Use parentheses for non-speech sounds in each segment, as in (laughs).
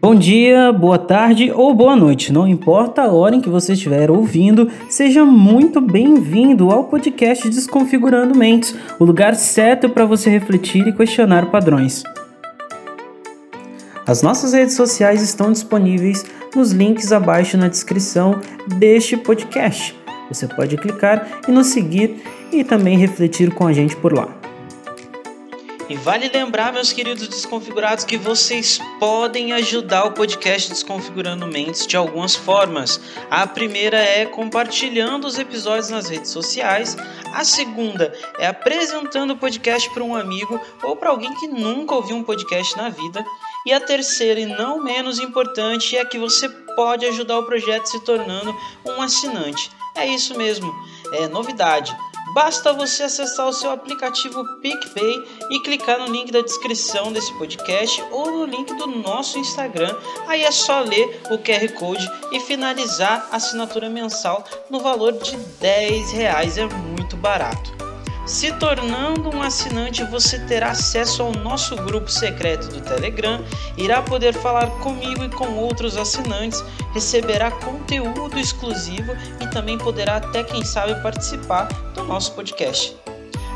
Bom dia, boa tarde ou boa noite, não importa a hora em que você estiver ouvindo, seja muito bem-vindo ao podcast Desconfigurando Mentes, o lugar certo para você refletir e questionar padrões. As nossas redes sociais estão disponíveis nos links abaixo na descrição deste podcast. Você pode clicar e nos seguir e também refletir com a gente por lá. E vale lembrar, meus queridos desconfigurados, que vocês podem ajudar o podcast Desconfigurando Mentes de algumas formas. A primeira é compartilhando os episódios nas redes sociais. A segunda é apresentando o podcast para um amigo ou para alguém que nunca ouviu um podcast na vida. E a terceira, e não menos importante, é que você pode ajudar o projeto se tornando um assinante. É isso mesmo, é novidade. Basta você acessar o seu aplicativo PicPay e clicar no link da descrição desse podcast ou no link do nosso Instagram. Aí é só ler o QR Code e finalizar a assinatura mensal no valor de 10 reais. É muito barato. Se tornando um assinante, você terá acesso ao nosso grupo secreto do Telegram, irá poder falar comigo e com outros assinantes, receberá conteúdo exclusivo e também poderá até quem sabe participar do nosso podcast.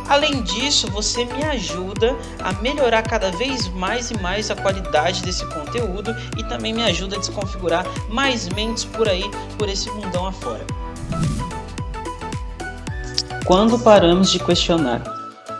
Além disso, você me ajuda a melhorar cada vez mais e mais a qualidade desse conteúdo e também me ajuda a desconfigurar mais mentes por aí, por esse mundão afora. Quando paramos de questionar?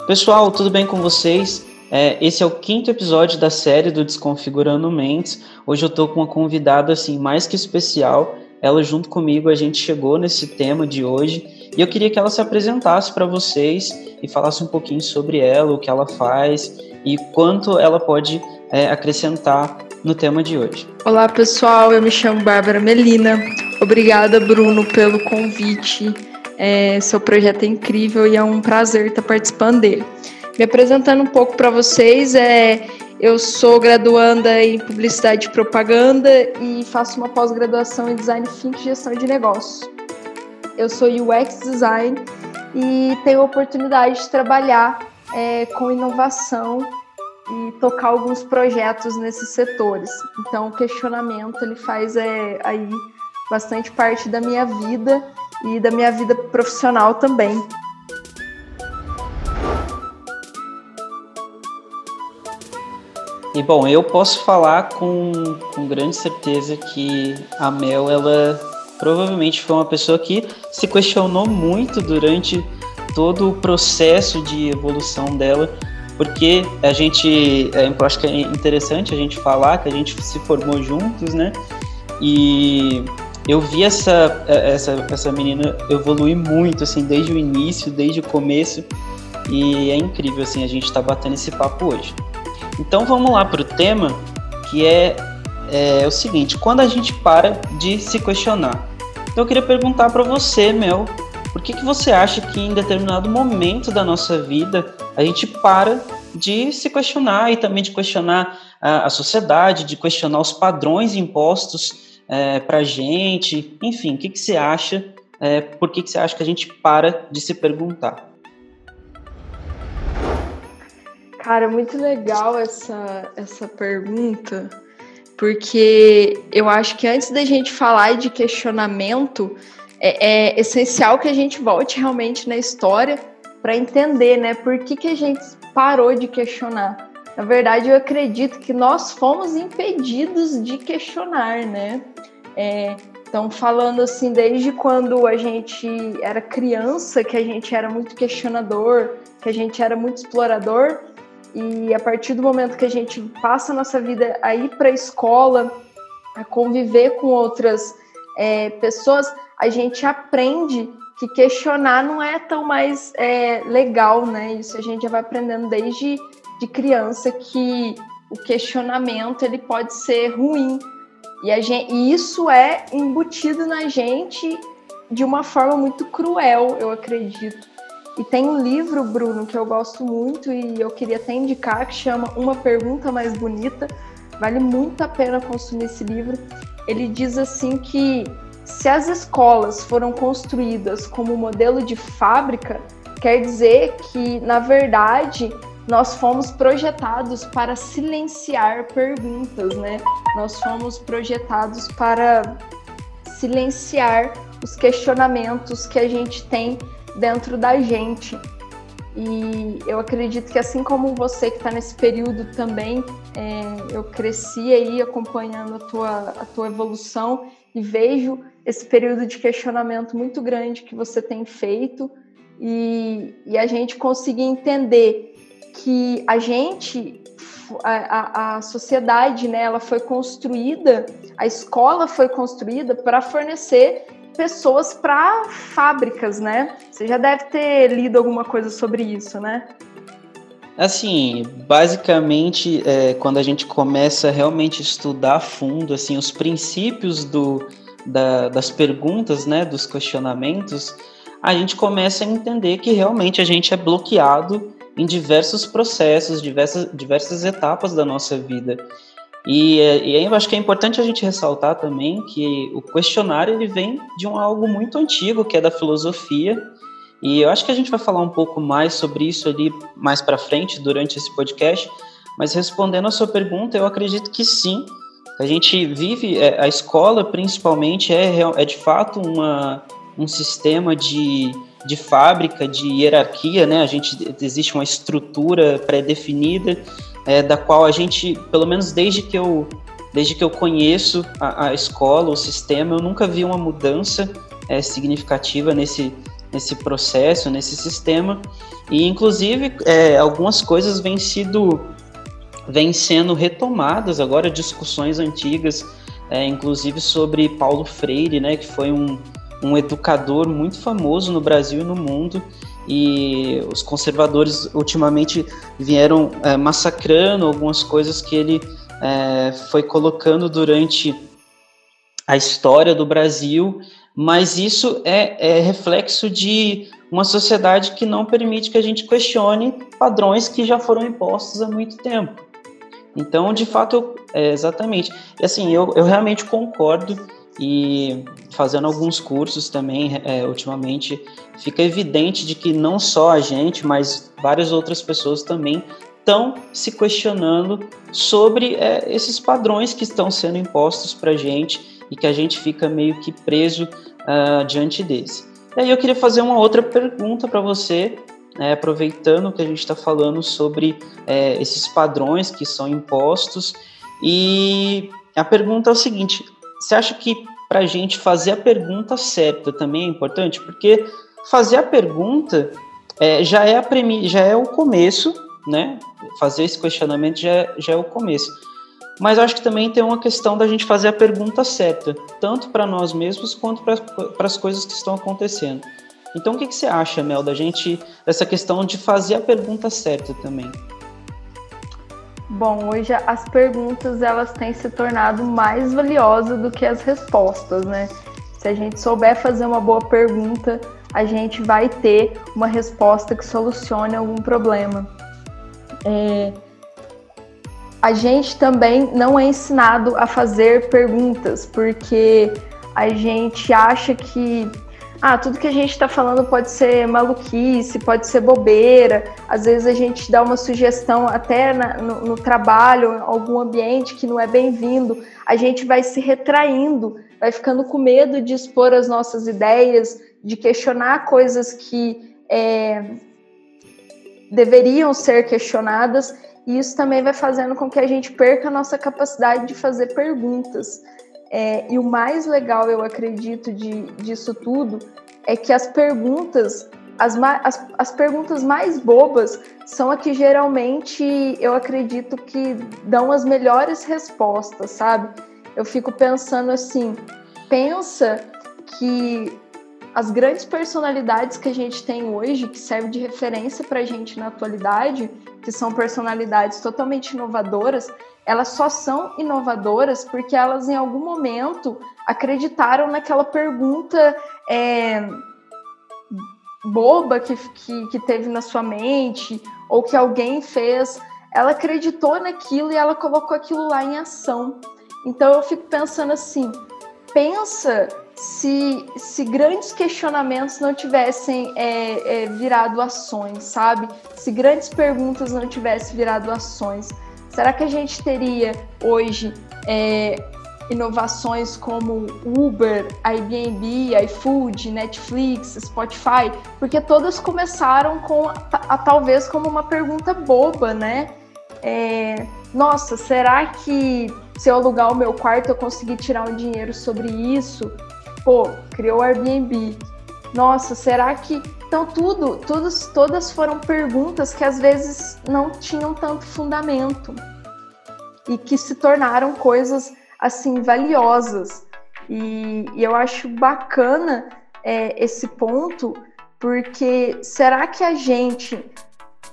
Pessoal, tudo bem com vocês? É, esse é o quinto episódio da série do Desconfigurando Mentes. Hoje eu estou com uma convidada assim mais que especial. Ela junto comigo a gente chegou nesse tema de hoje e eu queria que ela se apresentasse para vocês e falasse um pouquinho sobre ela, o que ela faz e quanto ela pode é, acrescentar no tema de hoje. Olá pessoal, eu me chamo Bárbara Melina. Obrigada Bruno pelo convite. É, seu projeto é incrível e é um prazer estar participando dele. Me apresentando um pouco para vocês, é, eu sou graduanda em Publicidade e Propaganda e faço uma pós-graduação em Design Think e Gestão de Negócios. Eu sou UX Design e tenho a oportunidade de trabalhar é, com inovação e tocar alguns projetos nesses setores. Então, o questionamento ele faz é, aí bastante parte da minha vida e da minha vida profissional também. E bom, eu posso falar com, com grande certeza que a Mel, ela provavelmente foi uma pessoa que se questionou muito durante todo o processo de evolução dela, porque a gente, é, eu acho que é interessante a gente falar que a gente se formou juntos, né? E eu vi essa, essa, essa menina evoluir muito, assim, desde o início, desde o começo, e é incrível, assim, a gente tá batendo esse papo hoje. Então vamos lá para o tema, que é, é, o seguinte, quando a gente para de se questionar. Então eu queria perguntar para você, Mel, por que, que você acha que em determinado momento da nossa vida a gente para de se questionar e também de questionar a, a sociedade, de questionar os padrões impostos é, para a gente? Enfim, o que, que você acha? É, por que, que você acha que a gente para de se perguntar? Cara, muito legal essa, essa pergunta, porque eu acho que antes da gente falar de questionamento, é, é essencial que a gente volte realmente na história para entender, né, por que, que a gente parou de questionar. Na verdade, eu acredito que nós fomos impedidos de questionar, né? É, então, falando assim, desde quando a gente era criança, que a gente era muito questionador, que a gente era muito explorador, e a partir do momento que a gente passa a nossa vida a ir para a escola, a conviver com outras é, pessoas, a gente aprende que questionar não é tão mais é, legal, né? Isso a gente já vai aprendendo desde de criança que o questionamento ele pode ser ruim e, gente, e isso é embutido na gente de uma forma muito cruel, eu acredito. E tem um livro, Bruno, que eu gosto muito e eu queria até indicar, que chama Uma Pergunta Mais Bonita. Vale muito a pena consumir esse livro. Ele diz assim que se as escolas foram construídas como modelo de fábrica, quer dizer que, na verdade, nós fomos projetados para silenciar perguntas, né? Nós fomos projetados para silenciar os questionamentos que a gente tem dentro da gente. E eu acredito que assim como você que está nesse período também, é, eu cresci aí acompanhando a tua, a tua evolução e vejo esse período de questionamento muito grande que você tem feito e, e a gente conseguir entender que a gente, a, a, a sociedade, né, ela foi construída, a escola foi construída para fornecer pessoas para fábricas, né? Você já deve ter lido alguma coisa sobre isso, né? Assim, basicamente, é, quando a gente começa a realmente estudar a fundo, assim, os princípios do, da, das perguntas, né, dos questionamentos, a gente começa a entender que realmente a gente é bloqueado em diversos processos, diversas, diversas etapas da nossa vida. E, e aí eu acho que é importante a gente ressaltar também que o questionário ele vem de um algo muito antigo, que é da filosofia, e eu acho que a gente vai falar um pouco mais sobre isso ali mais para frente durante esse podcast, mas respondendo a sua pergunta, eu acredito que sim, a gente vive, é, a escola principalmente é, é de fato uma, um sistema de, de fábrica, de hierarquia, né? A gente existe uma estrutura pré-definida é, da qual a gente, pelo menos desde que eu, desde que eu conheço a, a escola, o sistema, eu nunca vi uma mudança é, significativa nesse, nesse processo, nesse sistema. E, inclusive, é, algumas coisas vêm, sido, vêm sendo retomadas agora, discussões antigas, é, inclusive sobre Paulo Freire, né, que foi um, um educador muito famoso no Brasil e no mundo, e os conservadores ultimamente vieram é, massacrando algumas coisas que ele é, foi colocando durante a história do Brasil, mas isso é, é, reflexo de uma sociedade que não permite que a gente questione padrões que já foram impostos há muito tempo. Então, de fato, eu, é, exatamente. E assim, eu, eu realmente concordo e fazendo alguns cursos também é, ultimamente fica evidente de que não só a gente, mas várias outras pessoas também estão se questionando sobre é, esses padrões que estão sendo impostos para a gente e que a gente fica meio que preso uh, diante desse. E aí eu queria fazer uma outra pergunta para você, né, aproveitando que a gente está falando sobre é, esses padrões que são impostos. E a pergunta é o seguinte: você acha que para a gente fazer a pergunta certa também é importante? Porque fazer a pergunta é, já, é a premi já é o começo, né? Fazer esse questionamento já, é, já é o começo. Mas acho que também tem uma questão da gente fazer a pergunta certa, tanto para nós mesmos quanto para as coisas que estão acontecendo. Então, o que, que você acha, Mel, da gente, dessa questão de fazer a pergunta certa também? Bom, hoje as perguntas elas têm se tornado mais valiosas do que as respostas, né? Se a gente souber fazer uma boa pergunta, a gente vai ter uma resposta que solucione algum problema. É... A gente também não é ensinado a fazer perguntas, porque a gente acha que ah, tudo que a gente está falando pode ser maluquice, pode ser bobeira. Às vezes a gente dá uma sugestão até na, no, no, trabalho, algum ambiente que não é bem-vindo. A gente vai se retraindo, vai ficando com medo de expor as nossas ideias, de questionar coisas que é, deveriam ser questionadas. E isso também vai fazendo com que a gente perca a nossa capacidade de fazer perguntas. É, e o mais legal, eu acredito, de, disso tudo é que as perguntas, as, as, as perguntas mais bobas são a que geralmente eu acredito que dão as melhores respostas, sabe? Eu fico pensando assim, pensa que as grandes personalidades que a gente tem hoje, que servem de referência para a gente na atualidade, que são personalidades totalmente inovadoras, elas só são inovadoras porque elas em algum momento acreditaram naquela pergunta é, boba que, que, que teve na sua mente ou que alguém fez. Ela acreditou naquilo e ela colocou aquilo lá em ação. Então eu fico pensando assim, pensa se, se grandes questionamentos não tivessem é, é, virado ações, sabe? Se grandes perguntas não tivessem virado ações, será que a gente teria hoje é, inovações como Uber, Airbnb, iFood, Netflix, Spotify? Porque todas começaram com a, a talvez como uma pergunta boba, né? É, nossa, será que se eu alugar o meu quarto eu conseguir tirar um dinheiro sobre isso? pô, criou o Airbnb. Nossa, será que. Então, tudo, todos, todas foram perguntas que às vezes não tinham tanto fundamento e que se tornaram coisas assim valiosas. E, e eu acho bacana é, esse ponto, porque será que a gente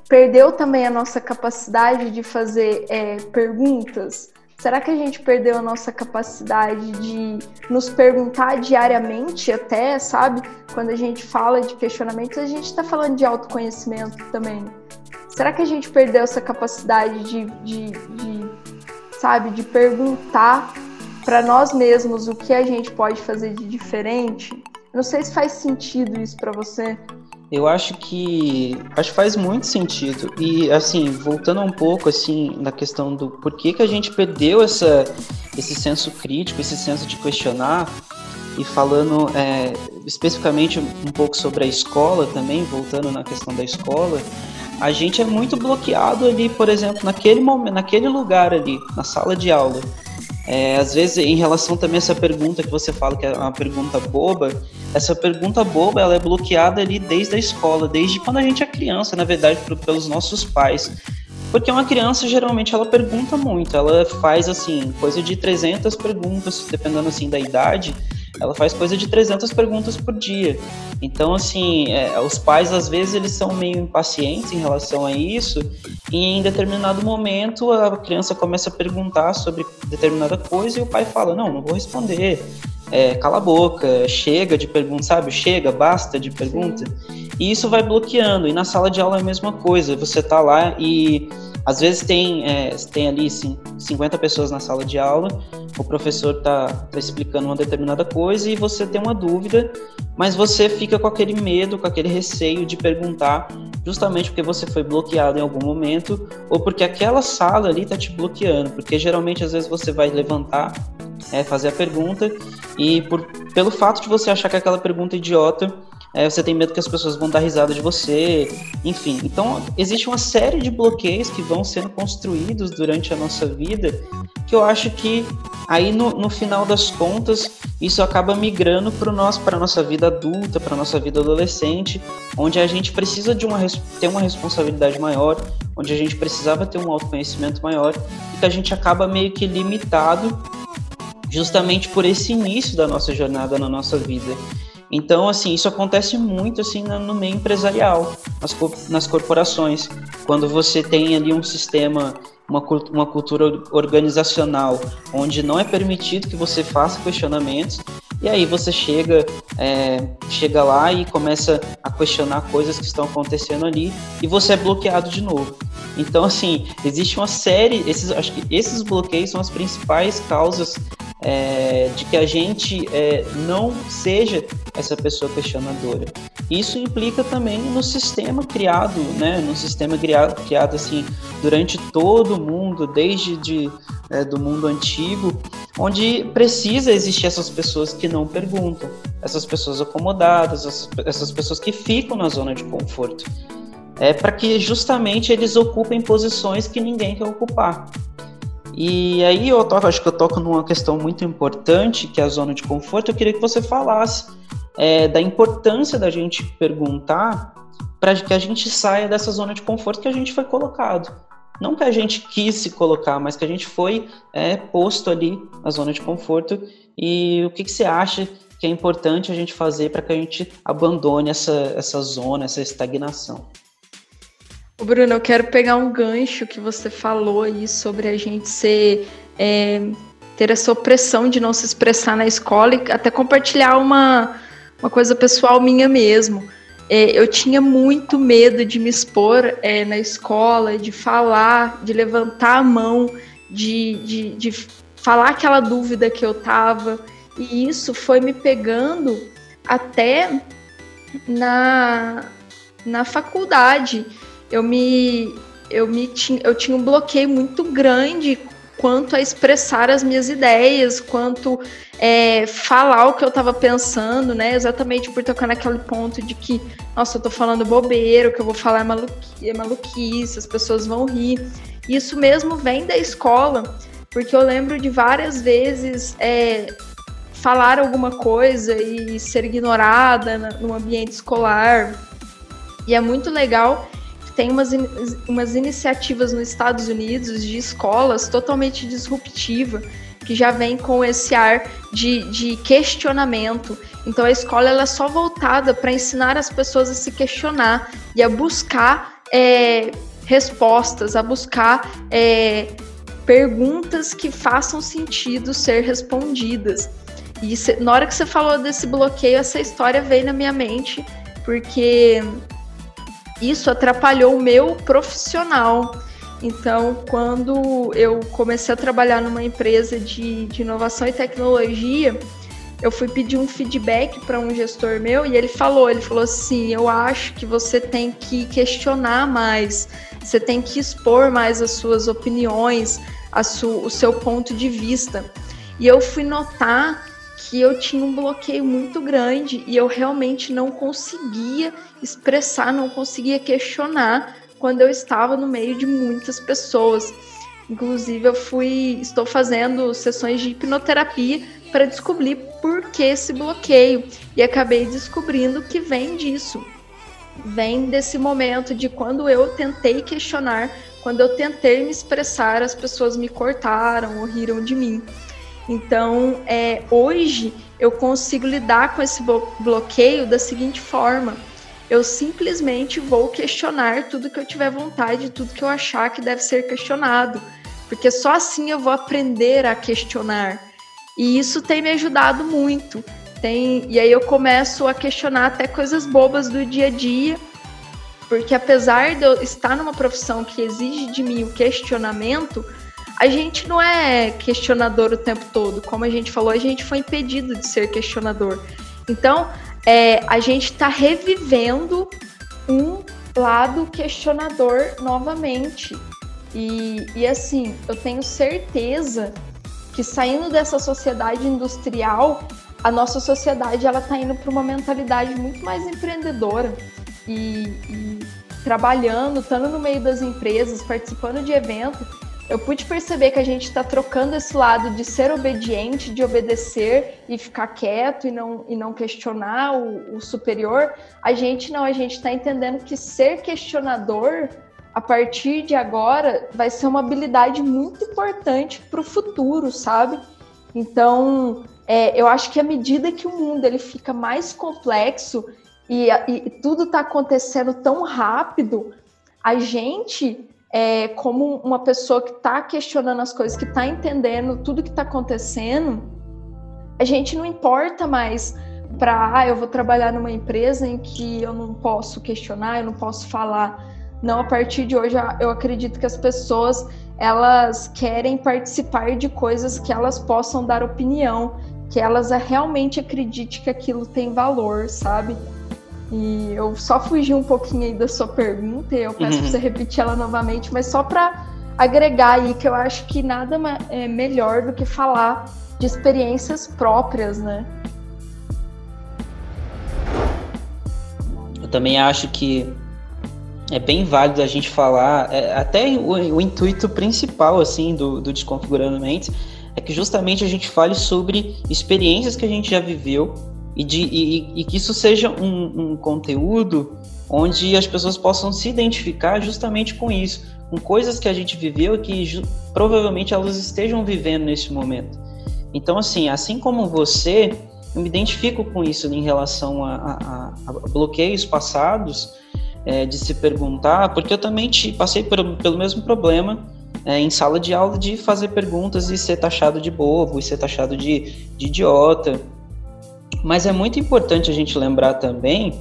perdeu também a nossa capacidade de fazer é, perguntas? Será que a gente perdeu a nossa capacidade de nos perguntar diariamente, até, sabe? Quando a gente fala de questionamentos, a gente está falando de autoconhecimento também. Será que a gente perdeu essa capacidade de, de, de sabe, de perguntar para nós mesmos o que a gente pode fazer de diferente? Não sei se faz sentido isso para você. Eu acho que acho que faz muito sentido. E assim, voltando um pouco assim na questão do porquê que a gente perdeu essa, esse senso crítico, esse senso de questionar, e falando é, especificamente um pouco sobre a escola também, voltando na questão da escola, a gente é muito bloqueado ali, por exemplo, naquele momento, naquele lugar ali, na sala de aula. É, às vezes, em relação também a essa pergunta que você fala que é uma pergunta boba, essa pergunta boba ela é bloqueada ali desde a escola, desde quando a gente é criança, na verdade, pelos nossos pais. Porque uma criança geralmente ela pergunta muito, ela faz assim, coisa de 300 perguntas, dependendo assim da idade, ela faz coisa de 300 perguntas por dia. Então, assim, é, os pais às vezes eles são meio impacientes em relação a isso, e em determinado momento a criança começa a perguntar sobre determinada coisa e o pai fala: Não, não vou responder. É, cala a boca, chega de pergunta, sabe? Chega, basta de pergunta. E isso vai bloqueando. E na sala de aula é a mesma coisa. Você tá lá e às vezes tem, é, tem ali 50 pessoas na sala de aula, o professor está tá explicando uma determinada coisa e você tem uma dúvida, mas você fica com aquele medo, com aquele receio de perguntar, justamente porque você foi bloqueado em algum momento ou porque aquela sala ali está te bloqueando, porque geralmente às vezes você vai levantar, é, fazer a pergunta e por, pelo fato de você achar que aquela pergunta é idiota, é, você tem medo que as pessoas vão dar risada de você, enfim. Então, existe uma série de bloqueios que vão sendo construídos durante a nossa vida que eu acho que aí no, no final das contas isso acaba migrando para a nossa vida adulta, para nossa vida adolescente, onde a gente precisa de uma, ter uma responsabilidade maior, onde a gente precisava ter um autoconhecimento maior e que a gente acaba meio que limitado justamente por esse início da nossa jornada na nossa vida. Então, assim, isso acontece muito assim no meio empresarial, nas, nas corporações, quando você tem ali um sistema, uma, uma cultura organizacional, onde não é permitido que você faça questionamentos, e aí você chega, é, chega lá e começa a questionar coisas que estão acontecendo ali, e você é bloqueado de novo. Então, assim, existe uma série, esses, acho que esses bloqueios são as principais causas é, de que a gente é, não seja essa pessoa questionadora. Isso implica também no sistema criado, né, no sistema criado, criado assim durante todo o mundo, desde de, é, do mundo antigo, onde precisa existir essas pessoas que não perguntam, essas pessoas acomodadas, essas, essas pessoas que ficam na zona de conforto, é para que justamente eles ocupem posições que ninguém quer ocupar. E aí eu toco, acho que eu toco numa questão muito importante, que é a zona de conforto. Eu queria que você falasse é, da importância da gente perguntar para que a gente saia dessa zona de conforto que a gente foi colocado. Não que a gente quis se colocar, mas que a gente foi é, posto ali na zona de conforto. E o que, que você acha que é importante a gente fazer para que a gente abandone essa, essa zona, essa estagnação? Bruno, eu quero pegar um gancho que você falou aí sobre a gente ser é, ter essa opressão de não se expressar na escola e até compartilhar uma, uma coisa pessoal minha mesmo. É, eu tinha muito medo de me expor é, na escola, de falar, de levantar a mão, de, de, de falar aquela dúvida que eu tava. E isso foi me pegando até na, na faculdade. Eu me eu me tinha, eu tinha um bloqueio muito grande quanto a expressar as minhas ideias, quanto é, falar o que eu estava pensando, né? Exatamente por tocar naquele ponto de que, nossa, eu tô falando bobeira, o que eu vou falar é, maluqui, é maluquice, as pessoas vão rir. Isso mesmo vem da escola, porque eu lembro de várias vezes é, falar alguma coisa e ser ignorada no ambiente escolar. E é muito legal tem umas, umas iniciativas nos Estados Unidos de escolas totalmente disruptiva, que já vem com esse ar de, de questionamento. Então a escola ela é só voltada para ensinar as pessoas a se questionar e a buscar é, respostas, a buscar é, perguntas que façam sentido ser respondidas. E cê, na hora que você falou desse bloqueio, essa história veio na minha mente, porque isso atrapalhou o meu profissional. Então, quando eu comecei a trabalhar numa empresa de, de inovação e tecnologia, eu fui pedir um feedback para um gestor meu e ele falou, ele falou assim, eu acho que você tem que questionar mais, você tem que expor mais as suas opiniões, su, o seu ponto de vista. E eu fui notar que eu tinha um bloqueio muito grande e eu realmente não conseguia expressar, não conseguia questionar quando eu estava no meio de muitas pessoas. Inclusive, eu fui, estou fazendo sessões de hipnoterapia para descobrir por que esse bloqueio e acabei descobrindo que vem disso. Vem desse momento de quando eu tentei questionar, quando eu tentei me expressar, as pessoas me cortaram ou riram de mim. Então, é, hoje eu consigo lidar com esse bloqueio da seguinte forma: eu simplesmente vou questionar tudo que eu tiver vontade, tudo que eu achar que deve ser questionado, porque só assim eu vou aprender a questionar. E isso tem me ajudado muito. Tem, e aí eu começo a questionar até coisas bobas do dia a dia, porque apesar de eu estar numa profissão que exige de mim o questionamento, a gente não é questionador o tempo todo. Como a gente falou, a gente foi impedido de ser questionador. Então, é, a gente está revivendo um lado questionador novamente. E, e assim, eu tenho certeza que saindo dessa sociedade industrial, a nossa sociedade ela está indo para uma mentalidade muito mais empreendedora e, e trabalhando, estando no meio das empresas, participando de eventos eu pude perceber que a gente está trocando esse lado de ser obediente, de obedecer e ficar quieto e não, e não questionar o, o superior. A gente não, a gente está entendendo que ser questionador a partir de agora vai ser uma habilidade muito importante para o futuro, sabe? Então, é, eu acho que à medida que o mundo ele fica mais complexo e, e tudo está acontecendo tão rápido, a gente é, como uma pessoa que está questionando as coisas, que está entendendo tudo que está acontecendo, a gente não importa mais para, ah, eu vou trabalhar numa empresa em que eu não posso questionar, eu não posso falar. Não, a partir de hoje eu acredito que as pessoas elas querem participar de coisas que elas possam dar opinião, que elas realmente acreditem que aquilo tem valor, sabe? E eu só fugi um pouquinho aí da sua pergunta, e eu peço uhum. pra você repetir ela novamente, mas só para agregar aí que eu acho que nada é melhor do que falar de experiências próprias, né? Eu também acho que é bem válido a gente falar, é, até o, o, intuito principal assim do, do Desconfigurando Mentes é que justamente a gente fale sobre experiências que a gente já viveu e, de, e, e que isso seja um, um, conteúdo onde as pessoas possam se identificar justamente com isso, com coisas que a gente viveu e que provavelmente elas estejam vivendo nesse momento. Então, assim, assim como você, eu me identifico com isso em relação a, a, a bloqueios passados, é, de se perguntar, porque eu também te, passei por, pelo mesmo problema é, em sala de aula de fazer perguntas e ser taxado de bobo, e ser taxado de, de idiota. Mas é muito importante a gente lembrar também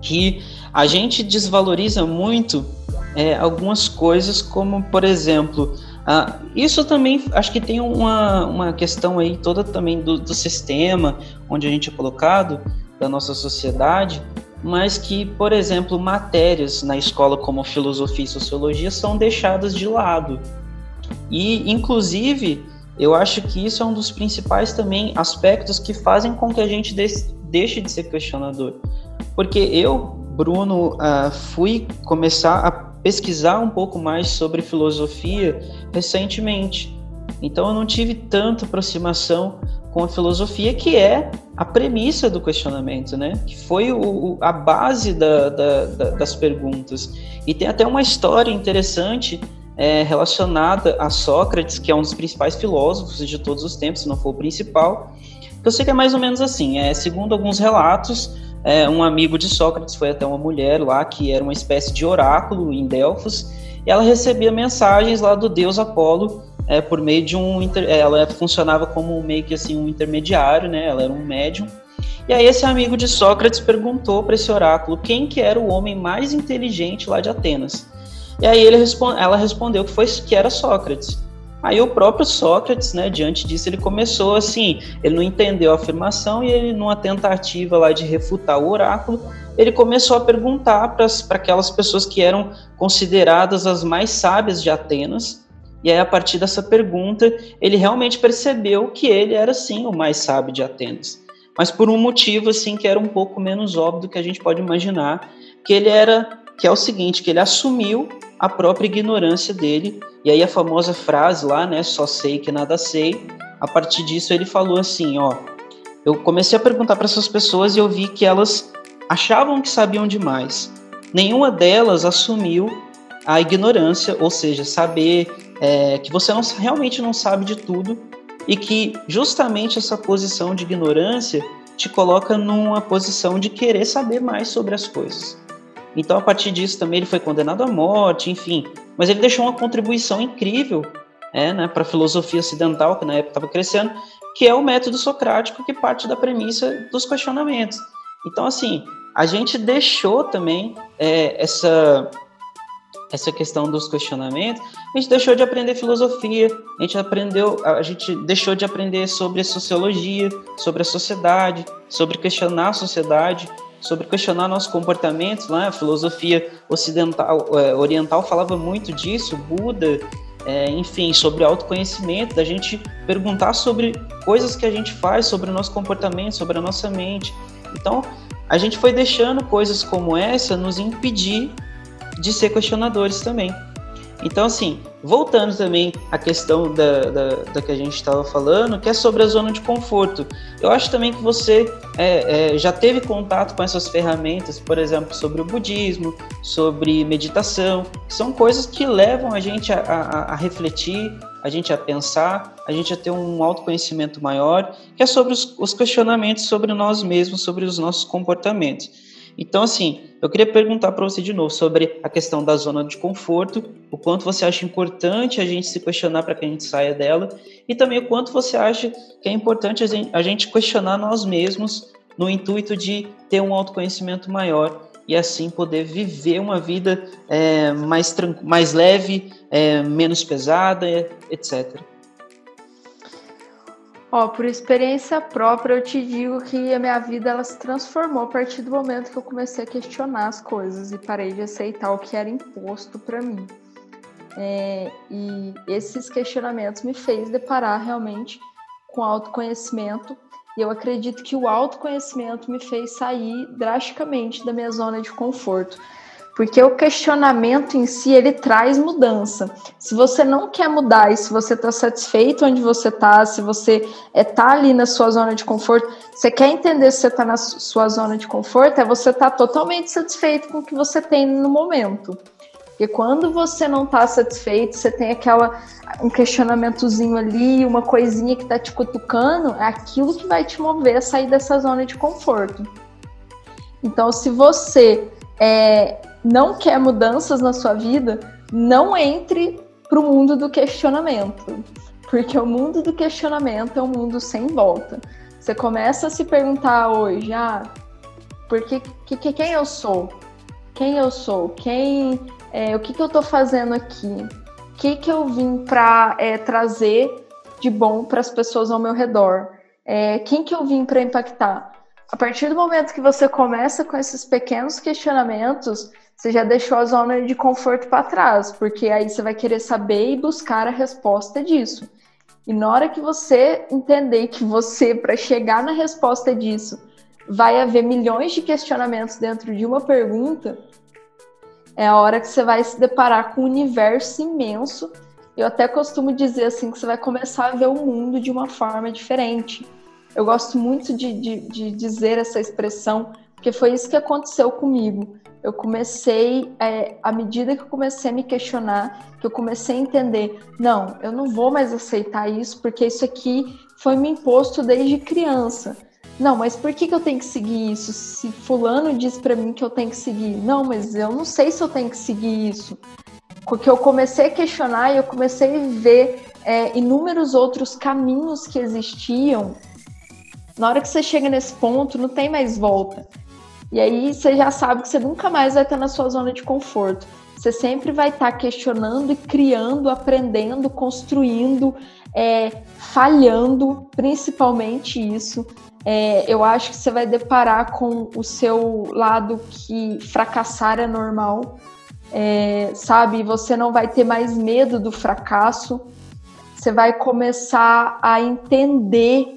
que a gente desvaloriza muito é, algumas coisas, como por exemplo, isso também acho que tem uma, uma questão aí toda também do, do sistema onde a gente é colocado, da nossa sociedade, mas que, por exemplo, matérias na escola como filosofia e sociologia são deixadas de lado. E, inclusive, eu acho que isso é um dos principais também aspectos que fazem com que a gente deixe de ser questionador. Porque eu, Bruno, uh, fui começar a pesquisar um pouco mais sobre filosofia recentemente. Então eu não tive tanta aproximação com a filosofia, que é a premissa do questionamento, né? Que foi o, a base da, da, da, das perguntas. E tem até uma história interessante é, relacionada a Sócrates, que é um dos principais filósofos de todos os tempos, se não for o principal. Eu sei que é mais ou menos assim. É, segundo alguns relatos, é, um amigo de Sócrates foi até uma mulher lá que era uma espécie de oráculo em Delfos. E ela recebia mensagens lá do deus Apolo é, por meio de um é, ela funcionava como meio que assim um intermediário, né? Ela era um médium. E aí esse amigo de Sócrates perguntou para esse oráculo quem que era o homem mais inteligente lá de Atenas. E aí ele responde, ela respondeu que foi que era Sócrates. Aí o próprio Sócrates, né, diante disso, ele começou assim, ele não entendeu a afirmação e ele, numa tentativa lá de refutar o oráculo, ele começou a perguntar para aquelas pessoas que eram consideradas as mais sábias de Atenas, e aí, a partir dessa pergunta, ele realmente percebeu que ele era sim o mais sábio de Atenas. Mas por um motivo assim que era um pouco menos óbvio do que a gente pode imaginar, que ele era, que é o seguinte, que ele assumiu a própria ignorância dele. E aí a famosa frase lá, né, só sei que nada sei. A partir disso ele falou assim, ó, eu comecei a perguntar para essas pessoas e eu vi que elas achavam que sabiam demais. Nenhuma delas assumiu a ignorância, ou seja, saber é, que você não, realmente não sabe de tudo e que justamente essa posição de ignorância te coloca numa posição de querer saber mais sobre as coisas. Então, a partir disso, também ele foi condenado à morte, enfim. Mas ele deixou uma contribuição incrível é, né, para a filosofia ocidental, que na época estava crescendo, que é o método socrático, que parte da premissa dos questionamentos. Então, assim, a gente deixou também é, essa essa questão dos questionamentos, a gente deixou de aprender filosofia, a gente aprendeu, a gente deixou de aprender sobre sociologia, sobre a sociedade, sobre questionar a sociedade, sobre questionar nossos comportamentos, né? A filosofia ocidental, é, oriental falava muito disso, Buda, é, enfim, sobre autoconhecimento, da gente perguntar sobre coisas que a gente faz, sobre o nosso comportamento, sobre a nossa mente. Então, a gente foi deixando coisas como essa nos impedir de ser questionadores também. Então, assim, voltando também à questão da, da, da que a gente estava falando, que é sobre a zona de conforto. Eu acho também que você é, é, já teve contato com essas ferramentas, por exemplo, sobre o budismo, sobre meditação, são coisas que levam a gente a, a, a refletir, a gente a pensar, a gente a ter um autoconhecimento maior, que é sobre os, os questionamentos sobre nós mesmos, sobre os nossos comportamentos. Então, assim, eu queria perguntar para você de novo sobre a questão da zona de conforto, o quanto você acha importante a gente se questionar para que a gente saia dela, e também o quanto você acha que é importante a gente questionar nós mesmos no intuito de ter um autoconhecimento maior e assim poder viver uma vida é, mais, mais leve, é, menos pesada, etc. Ó, por experiência própria, eu te digo que a minha vida ela se transformou a partir do momento que eu comecei a questionar as coisas e parei de aceitar o que era imposto para mim. É, e esses questionamentos me fez deparar realmente com autoconhecimento. E eu acredito que o autoconhecimento me fez sair drasticamente da minha zona de conforto. Porque o questionamento em si, ele traz mudança. Se você não quer mudar e se você está satisfeito onde você está, se você está ali na sua zona de conforto, você quer entender se você está na sua zona de conforto, é você estar tá totalmente satisfeito com o que você tem no momento. Porque quando você não está satisfeito, você tem aquela um questionamentozinho ali, uma coisinha que está te cutucando, é aquilo que vai te mover a sair dessa zona de conforto. Então, se você é, não quer mudanças na sua vida, não entre para o mundo do questionamento. Porque o mundo do questionamento é um mundo sem volta. Você começa a se perguntar hoje, ah, porque que, quem eu sou? Quem eu sou? Quem É, o que, que eu estou fazendo aqui? O que, que eu vim para é, trazer de bom para as pessoas ao meu redor? É, quem que eu vim para impactar? A partir do momento que você começa com esses pequenos questionamentos, você já deixou a zona de conforto para trás, porque aí você vai querer saber e buscar a resposta disso. E na hora que você entender que você, para chegar na resposta disso, vai haver milhões de questionamentos dentro de uma pergunta, é a hora que você vai se deparar com um universo imenso. Eu até costumo dizer assim que você vai começar a ver o mundo de uma forma diferente. Eu gosto muito de, de, de dizer essa expressão, porque foi isso que aconteceu comigo. Eu comecei, é, à medida que eu comecei a me questionar, que eu comecei a entender, não, eu não vou mais aceitar isso, porque isso aqui foi me imposto desde criança. Não, mas por que, que eu tenho que seguir isso? Se fulano diz para mim que eu tenho que seguir, não, mas eu não sei se eu tenho que seguir isso. Porque eu comecei a questionar e eu comecei a ver é, inúmeros outros caminhos que existiam na hora que você chega nesse ponto, não tem mais volta. E aí você já sabe que você nunca mais vai estar na sua zona de conforto. Você sempre vai estar questionando e criando, aprendendo, construindo, é, falhando, principalmente isso. É, eu acho que você vai deparar com o seu lado que fracassar é normal, é, sabe? Você não vai ter mais medo do fracasso. Você vai começar a entender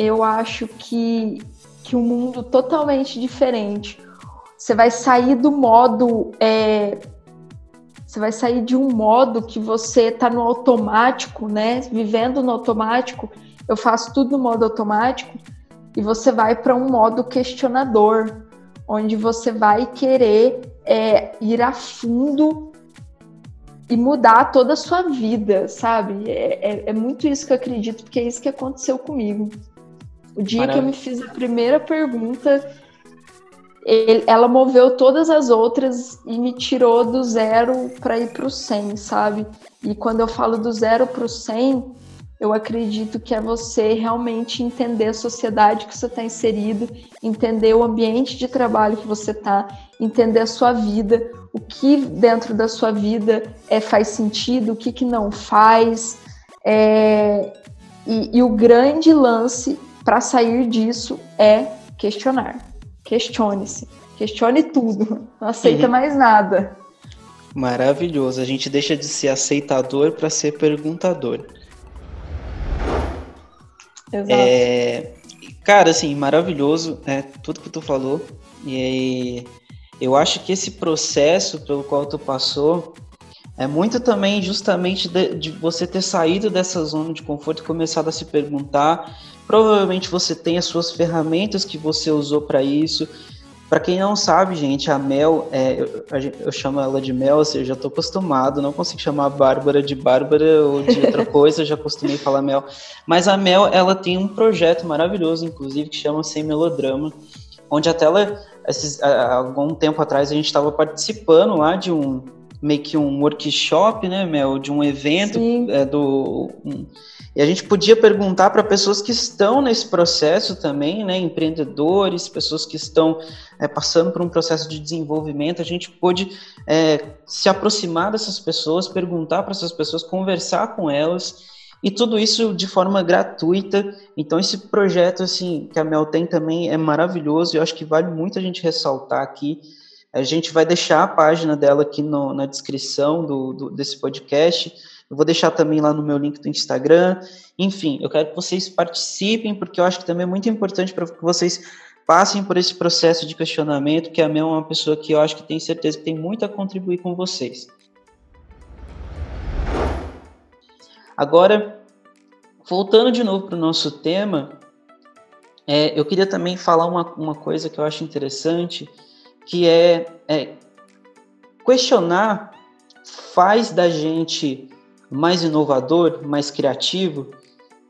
eu acho que, que um mundo totalmente diferente. Você vai sair do modo. É, você vai sair de um modo que você está no automático, né? Vivendo no automático. Eu faço tudo no modo automático. E você vai para um modo questionador, onde você vai querer é, ir a fundo e mudar toda a sua vida, sabe? É, é, é, muito isso que eu acredito, porque é isso que aconteceu comigo. O dia Maravilha. que eu me fiz a primeira pergunta, ele, ela moveu todas as outras e me tirou do zero para ir para o 100, sabe? E quando eu falo do zero para o 100, eu acredito que é você realmente entender a sociedade que você está inserido, entender o ambiente de trabalho que você está, entender a sua vida, o que dentro da sua vida é, faz sentido, o que, que não faz. É, e, e o grande lance para sair disso é questionar. Questione-se. Questione tudo. Não aceita uhum. mais nada. Maravilhoso. A gente deixa de ser aceitador para ser perguntador. Exato. É, cara, assim, maravilhoso é tudo que tu falou. E eu acho que esse processo pelo qual tu passou é muito também justamente de, de você ter saído dessa zona de conforto e começado a se perguntar Provavelmente você tem as suas ferramentas que você usou para isso. Para quem não sabe, gente, a Mel, é, eu, eu, chamo ela de Mel, assim, eu já estou acostumado, não consigo chamar a Bárbara de Bárbara ou de (laughs) outra coisa, eu já acostumei falar Mel. Mas a Mel, ela tem um projeto maravilhoso, inclusive, que chama Sem Melodrama, onde até ela, esses, há algum tempo atrás, a gente estava participando lá de um, meio que um workshop, né, Mel, de um evento é, do... Um, e a gente podia perguntar para pessoas que estão nesse processo também, né, empreendedores, pessoas que estão é, passando por um processo de desenvolvimento, a gente pôde é, se aproximar dessas pessoas, perguntar para essas pessoas, conversar com elas, e tudo isso de forma gratuita. Então esse projeto assim que a Mel tem também é maravilhoso, e eu acho que vale muito a gente ressaltar aqui. A gente vai deixar a página dela aqui no, na descrição do, do, desse podcast eu vou deixar também lá no meu link do Instagram. Enfim, eu quero que vocês participem, porque eu acho que também é muito importante para que vocês passem por esse processo de questionamento, que a Mel é uma pessoa que eu acho que tem certeza que tem muito a contribuir com vocês. Agora, voltando de novo para o nosso tema, é, eu queria também falar uma, uma coisa que eu acho interessante, que é, é questionar faz da gente mais inovador, mais criativo?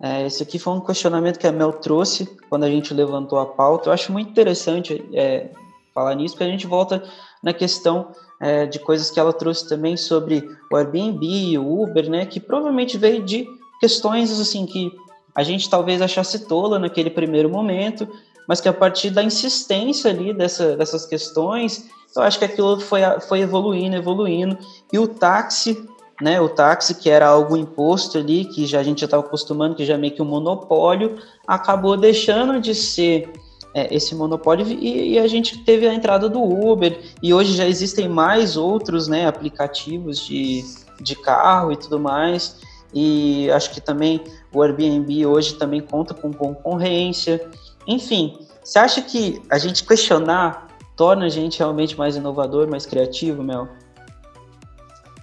É, esse aqui foi um questionamento que a Mel trouxe quando a gente levantou a pauta. Eu acho muito interessante é, falar nisso, porque a gente volta na questão é, de coisas que ela trouxe também sobre o Airbnb, o Uber, né, que provavelmente veio de questões assim que a gente talvez achasse tola naquele primeiro momento, mas que a partir da insistência ali dessa, dessas questões, eu acho que aquilo foi, foi evoluindo, evoluindo, e o táxi, né, o táxi que era algo imposto ali, que já a gente já estava acostumando, que já é meio que um monopólio, acabou deixando de ser é, esse monopólio e, e, a gente teve a entrada do Uber e hoje já existem mais outros né, aplicativos de, de carro e tudo mais e acho que também o Airbnb hoje também conta com concorrência. Enfim, você acha que a gente questionar torna a gente realmente mais inovador, mais criativo, Mel?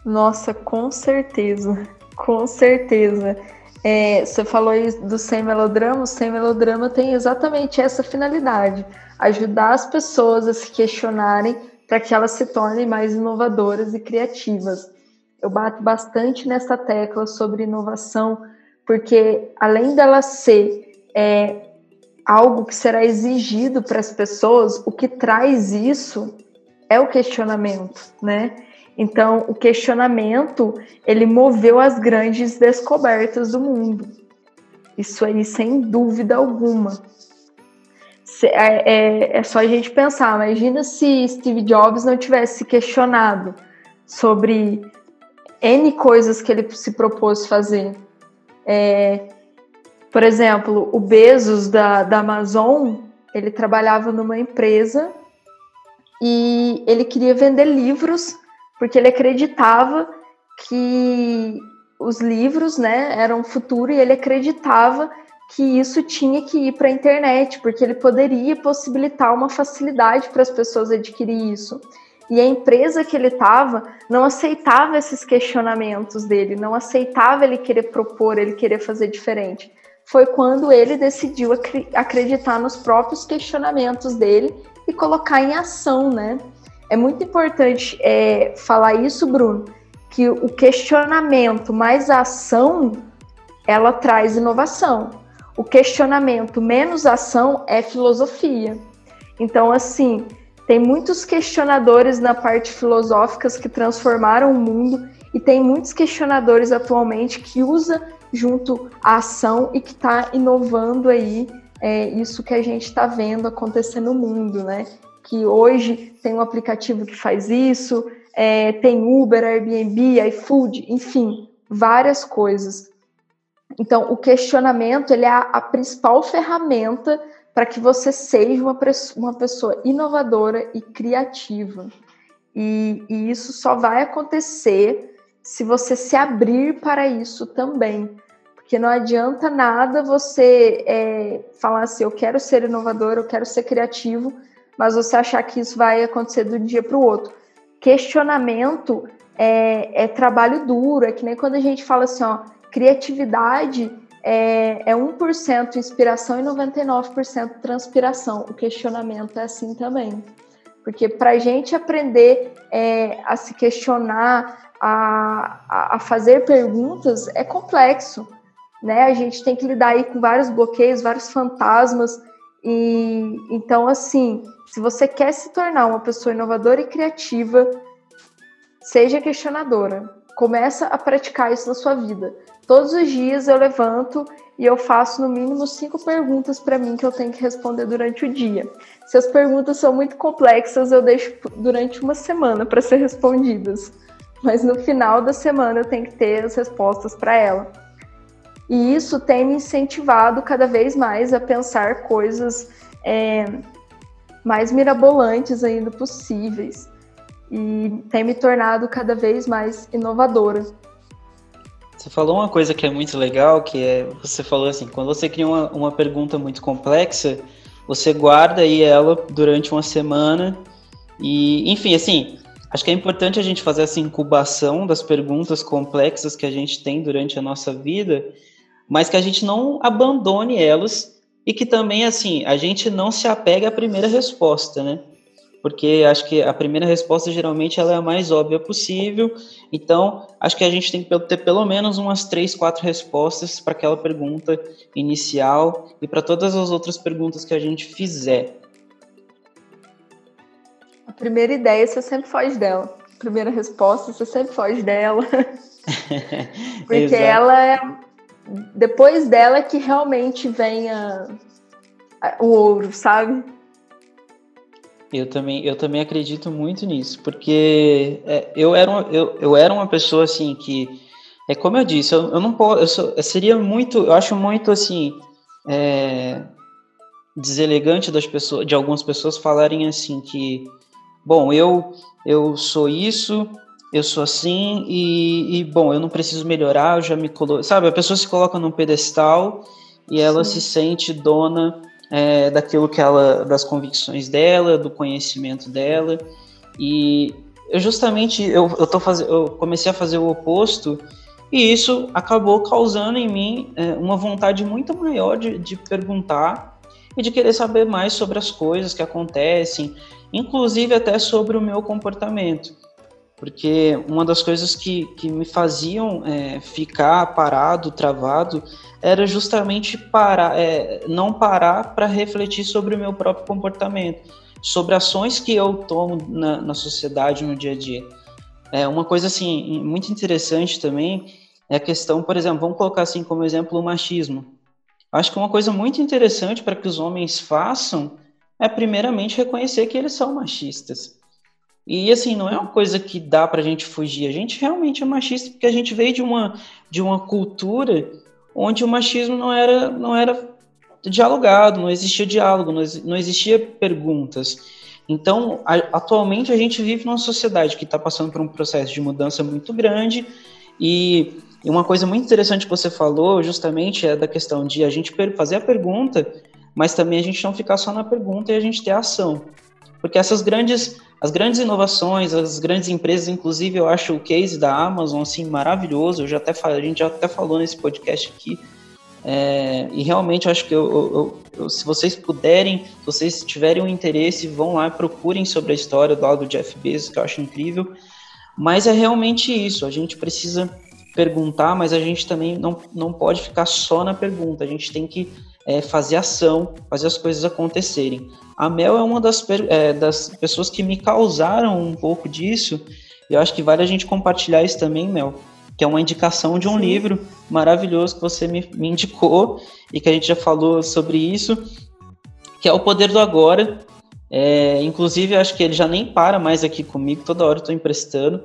Nossa, com certeza, com certeza. É, você falou do sem melodrama, o sem melodrama tem exatamente essa finalidade: ajudar as pessoas a se questionarem para que elas se tornem mais inovadoras e criativas. Eu bato bastante nessa tecla sobre inovação, porque além dela ser é, algo que será exigido para as pessoas, o que traz isso é o questionamento, né? Então, o questionamento, ele moveu as grandes descobertas do mundo. Isso aí, sem dúvida alguma. É, é, é só a gente pensar, imagina se Steve Jobs não tivesse questionado sobre N coisas que ele se propôs fazer. É, por exemplo, o Bezos da, da Amazon, ele trabalhava numa empresa e ele queria vender livros porque ele acreditava que os livros, né, eram o futuro e ele acreditava que isso tinha que ir para a internet, porque ele poderia possibilitar uma facilidade para as pessoas adquirir isso. E a empresa que ele estava não aceitava esses questionamentos dele, não aceitava ele querer propor, ele querer fazer diferente. Foi quando ele decidiu acreditar nos próprios questionamentos dele e colocar em ação, né? É muito importante é, falar isso, Bruno, que o questionamento mais a ação, ela traz inovação. O questionamento menos ação é filosofia. Então, assim, tem muitos questionadores na parte filosóficas que transformaram o mundo e tem muitos questionadores atualmente que usa junto à ação e que está inovando aí é, isso que a gente está vendo acontecer no mundo, né? Que hoje tem um aplicativo que faz isso, é, tem Uber, Airbnb, iFood, enfim, várias coisas. Então, o questionamento ele é a, a principal ferramenta para que você seja uma, uma pessoa inovadora e criativa. E, e isso só vai acontecer se você se abrir para isso também. Porque não adianta nada você é, falar assim, eu quero ser inovador, eu quero ser criativo, mas você achar que isso vai acontecer do dia para o outro. Questionamento é, é, trabalho duro, é que nem quando a gente fala assim, ó, criatividade é, é 1% inspiração e 99% transpiração. O questionamento é assim também. Porque para a gente aprender é, a se questionar, a, a fazer perguntas, é complexo. Né? A gente tem que lidar aí com vários bloqueios, vários fantasmas. E então, assim, se você quer se tornar uma pessoa inovadora e criativa, seja questionadora. Começa a praticar isso na sua vida. Todos os dias eu levanto e eu faço no mínimo cinco perguntas para mim que eu tenho que responder durante o dia. Se as perguntas são muito complexas, eu deixo durante uma semana para ser respondidas. Mas no final da semana eu tenho que ter as respostas para ela. E isso tem me incentivado cada vez mais a pensar coisas é, mais mirabolantes ainda possíveis e tem me tornado cada vez mais inovadora. Você falou uma coisa que é muito legal, que é você falou assim, quando você cria uma, uma pergunta muito complexa, você guarda aí ela durante uma semana e, enfim, assim, acho que é importante a gente fazer essa incubação das perguntas complexas que a gente tem durante a nossa vida, mas que a gente não abandone elas e que também, assim, a gente não se apega à primeira resposta, né? Porque acho que a primeira resposta geralmente ela é a mais óbvia possível. Então, acho que a gente tem que ter pelo menos umas três, quatro respostas para aquela pergunta inicial e para todas as outras perguntas que a gente fizer. A primeira ideia você sempre foge dela. A primeira resposta você sempre foge dela. (laughs) Porque ela é depois dela que realmente vem a, o ouro, sabe? Eu também, eu também acredito muito nisso, porque é, eu, era uma, eu, eu era uma pessoa assim que, é como eu disse, eu, eu não posso, eu, sou, eu seria muito, eu acho muito assim, é, deselegante das pessoas, de algumas pessoas falarem assim que, bom, eu, eu sou isso, eu sou assim e, e bom, eu não preciso melhorar, eu já me coloco, sabe? A pessoa se coloca num pedestal e ela Sim. se sente dona é, daquilo que ela, das convicções dela, do conhecimento dela. E eu justamente eu, eu, tô faz, eu comecei a fazer o oposto e isso acabou causando em mim é, uma vontade muito maior de, de perguntar e de querer saber mais sobre as coisas que acontecem, inclusive até sobre o meu comportamento. Porque uma das coisas que, que me faziam é, ficar parado, travado, era justamente parar, é, não parar para refletir sobre o meu próprio comportamento, sobre ações que eu tomo na, na sociedade no dia a dia. É uma coisa assim muito interessante também é a questão, por exemplo, vamos colocar assim como exemplo o machismo. Acho que uma coisa muito interessante para que os homens façam é primeiramente reconhecer que eles são machistas. E assim, não é uma coisa que dá pra gente fugir. A gente realmente é machista porque a gente veio de uma, de uma cultura onde o machismo não era, não era dialogado, não existia diálogo, não, não existia perguntas. Então, a, atualmente a gente vive numa sociedade que está passando por um processo de mudança muito grande e, e, uma coisa muito interessante que você falou justamente é da questão de a gente fazer a pergunta, mas também a gente não ficar só na pergunta e a gente ter ação. Porque essas grandes as grandes inovações, as grandes empresas, inclusive eu acho o case da Amazon assim maravilhoso. Eu já até a gente já até falou nesse podcast aqui. É, e realmente eu acho que eu, eu, eu, se vocês puderem, se vocês tiverem um interesse, vão lá procurem sobre a história do lado do Jeff Bezos, que eu acho incrível. Mas é realmente isso. A gente precisa perguntar, mas a gente também não, não pode ficar só na pergunta. A gente tem que é, fazer ação, fazer as coisas acontecerem. A Mel é uma das, é, das pessoas que me causaram um pouco disso, e eu acho que vale a gente compartilhar isso também, Mel, que é uma indicação de um Sim. livro maravilhoso que você me, me indicou e que a gente já falou sobre isso, que é O Poder do Agora. É, inclusive, acho que ele já nem para mais aqui comigo, toda hora eu estou emprestando.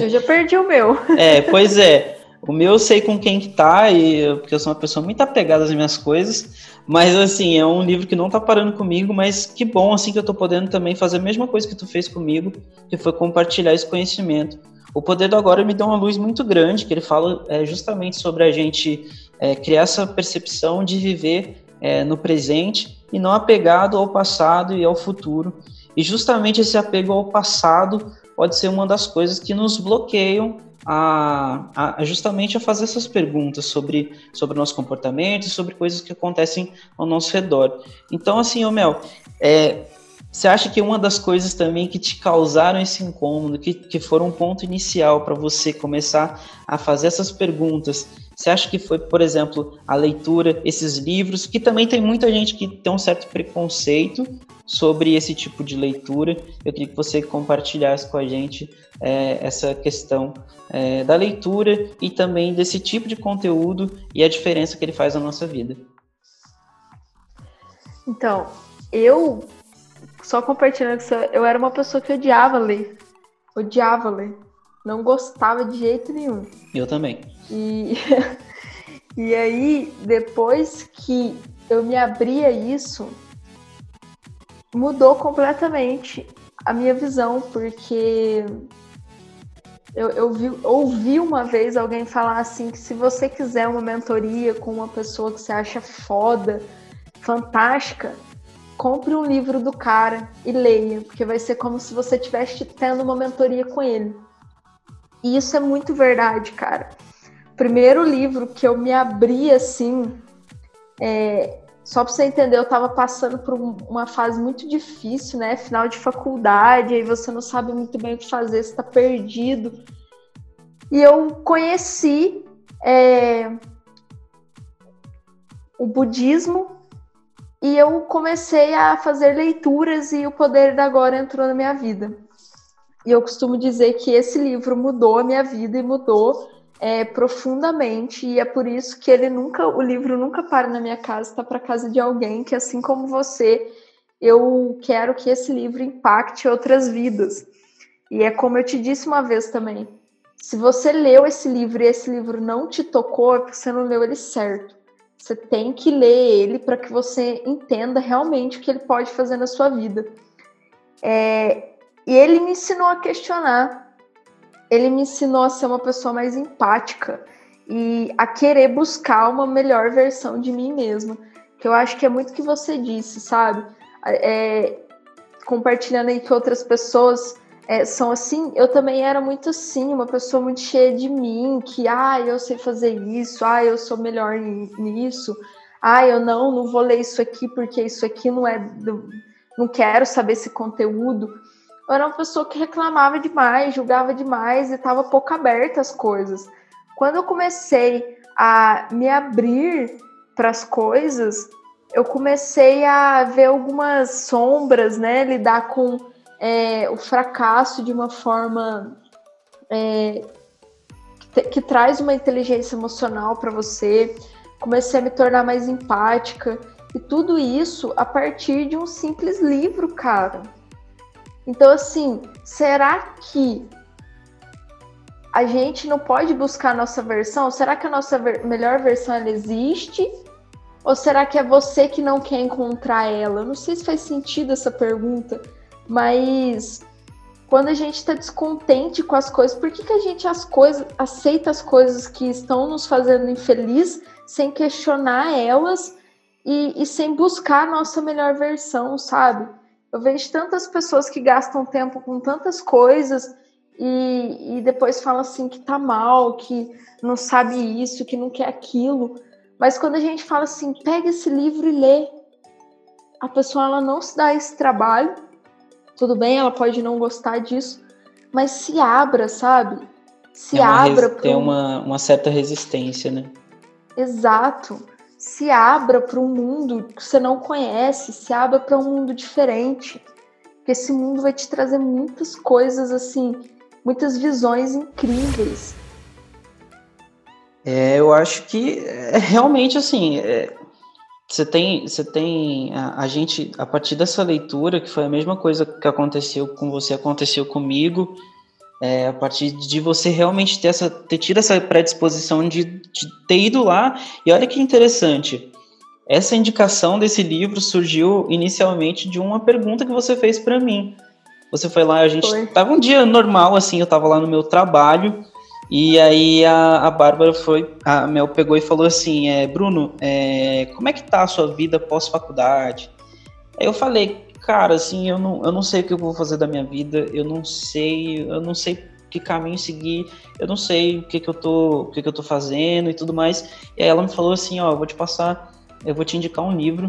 Eu já perdi o meu. é, pois é. (laughs) O meu eu sei com quem que tá, e, porque eu sou uma pessoa muito apegada às minhas coisas, mas assim, é um livro que não tá parando comigo, mas que bom assim que eu tô podendo também fazer a mesma coisa que tu fez comigo, que foi compartilhar esse conhecimento. O Poder do Agora me deu uma luz muito grande, que ele fala é, justamente sobre a gente é, criar essa percepção de viver é, no presente e não apegado ao passado e ao futuro. E justamente esse apego ao passado pode ser uma das coisas que nos bloqueiam a, a, justamente a fazer essas perguntas sobre, sobre o nosso comportamento e sobre coisas que acontecem ao nosso redor. Então, assim, ô Mel, é, você acha que uma das coisas também que te causaram esse incômodo, que, que foram um ponto inicial para você começar a fazer essas perguntas, você acha que foi, por exemplo, a leitura, esses livros, que também tem muita gente que tem um certo preconceito sobre esse tipo de leitura. Eu queria que você compartilhasse com a gente é, essa questão é, da leitura e também desse tipo de conteúdo e a diferença que ele faz na nossa vida. Então, eu, só compartilhando que eu era uma pessoa que odiava ler. Odiava ler. Não gostava de jeito nenhum. Eu também. E, (laughs) e aí, depois que eu me abri a isso, mudou completamente a minha visão, porque eu, eu vi, ouvi uma vez alguém falar assim que se você quiser uma mentoria com uma pessoa que você acha foda, fantástica, compre um livro do cara e leia, porque vai ser como se você estivesse tendo uma mentoria com ele. E isso é muito verdade, cara. Primeiro livro que eu me abri assim, é, só para você entender, eu estava passando por uma fase muito difícil, né? Final de faculdade, aí você não sabe muito bem o que fazer, você está perdido. E eu conheci é, o budismo e eu comecei a fazer leituras e o poder da agora entrou na minha vida. E eu costumo dizer que esse livro mudou a minha vida e mudou é, profundamente e é por isso que ele nunca, o livro nunca para na minha casa, está para casa de alguém que assim como você, eu quero que esse livro impacte outras vidas. E é como eu te disse uma vez também, se você leu esse livro e esse livro não te tocou, é porque você não leu ele certo. Você tem que ler ele para que você entenda realmente o que ele pode fazer na sua vida. É, e ele me ensinou a questionar ele me ensinou a ser uma pessoa mais empática e a querer buscar uma melhor versão de mim mesma. Que eu acho que é muito o que você disse, sabe? É, compartilhando aí que outras pessoas é, são assim, eu também era muito assim, uma pessoa muito cheia de mim, que, ah, eu sei fazer isso, ah, eu sou melhor nisso, ah, eu não, não vou ler isso aqui porque isso aqui não é, do, não quero saber esse conteúdo eu era uma pessoa que reclamava demais, julgava demais e estava pouco aberta às coisas. Quando eu comecei a me abrir para as coisas, eu comecei a ver algumas sombras, né? Lidar com é, o fracasso de uma forma é, que, que traz uma inteligência emocional para você. Comecei a me tornar mais empática. E tudo isso a partir de um simples livro, cara. Então, assim, será que a gente não pode buscar a nossa versão? Será que a nossa ver melhor versão ela existe? Ou será que é você que não quer encontrar ela? Eu não sei se faz sentido essa pergunta, mas quando a gente está descontente com as coisas, por que, que a gente as coisas, aceita as coisas que estão nos fazendo infeliz sem questionar elas e, e sem buscar a nossa melhor versão, sabe? Eu vejo tantas pessoas que gastam tempo com tantas coisas e, e depois falam assim que tá mal, que não sabe isso, que não quer aquilo. Mas quando a gente fala assim, pega esse livro e lê, a pessoa ela não se dá esse trabalho. Tudo bem, ela pode não gostar disso, mas se abra, sabe? Se abra. Tem uma, uma certa resistência, né? Exato se abra para um mundo que você não conhece, se abra para um mundo diferente. Porque esse mundo vai te trazer muitas coisas assim, muitas visões incríveis. É, eu acho que é, realmente assim, é, você tem, você tem a, a, gente a partir dessa leitura que foi a mesma coisa que aconteceu com você, aconteceu comigo é, a partir de você realmente ter, essa, ter tido essa predisposição de, de ter ido lá. E olha que interessante, essa indicação desse livro surgiu inicialmente de uma pergunta que você fez para mim. Você foi lá, a gente foi. tava um dia normal, assim, eu tava lá no meu trabalho, e aí a, a Bárbara foi, a Mel pegou e falou assim, é, Bruno, é, como é que tá a sua vida pós-faculdade? Aí eu falei, cara, assim, eu não, eu não sei o que eu vou fazer da minha vida, eu não sei, eu não sei que caminho seguir, eu não sei o que que eu tô, o que que eu tô fazendo e tudo mais. E aí ela me falou assim, ó, eu vou te passar, eu vou te indicar um livro,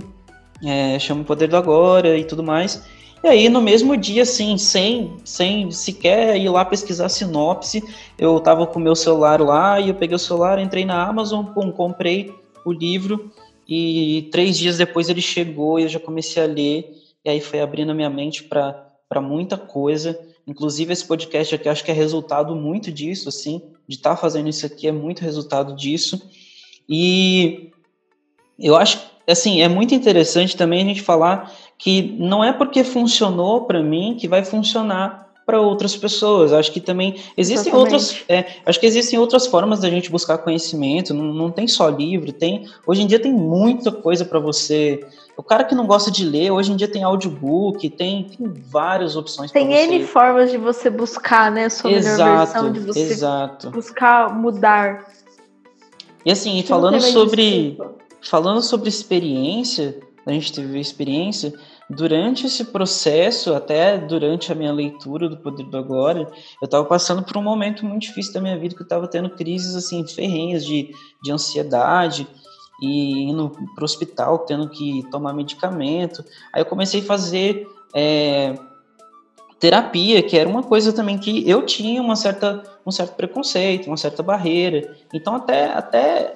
é, chama o Poder do Agora e tudo mais. E aí, no mesmo dia, assim, sem, sem sequer ir lá pesquisar sinopse, eu tava com o meu celular lá e eu peguei o celular, entrei na Amazon, pum, comprei o livro e três dias depois ele chegou e eu já comecei a ler e aí foi abrindo a minha mente para muita coisa. Inclusive, esse podcast aqui acho que é resultado muito disso, assim, de estar tá fazendo isso aqui é muito resultado disso. E eu acho, assim, é muito interessante também a gente falar que não é porque funcionou para mim que vai funcionar para outras pessoas. Acho que também existem Exatamente. outras, é, acho que existem outras formas da gente buscar conhecimento. Não, não tem só livro, tem hoje em dia tem muita coisa para você. O cara que não gosta de ler, hoje em dia tem audiobook, tem, tem várias opções. Tem N formas de você buscar, né, a sua exato, melhor versão, de você exato. buscar mudar. E assim, falando sobre falando sobre experiência, a gente teve experiência, durante esse processo, até durante a minha leitura do Poder do Agora, eu estava passando por um momento muito difícil da minha vida, que eu estava tendo crises assim ferrenhas de, de ansiedade e indo para o hospital, tendo que tomar medicamento. Aí eu comecei a fazer é, terapia, que era uma coisa também que eu tinha uma certa, um certo preconceito, uma certa barreira. Então até, até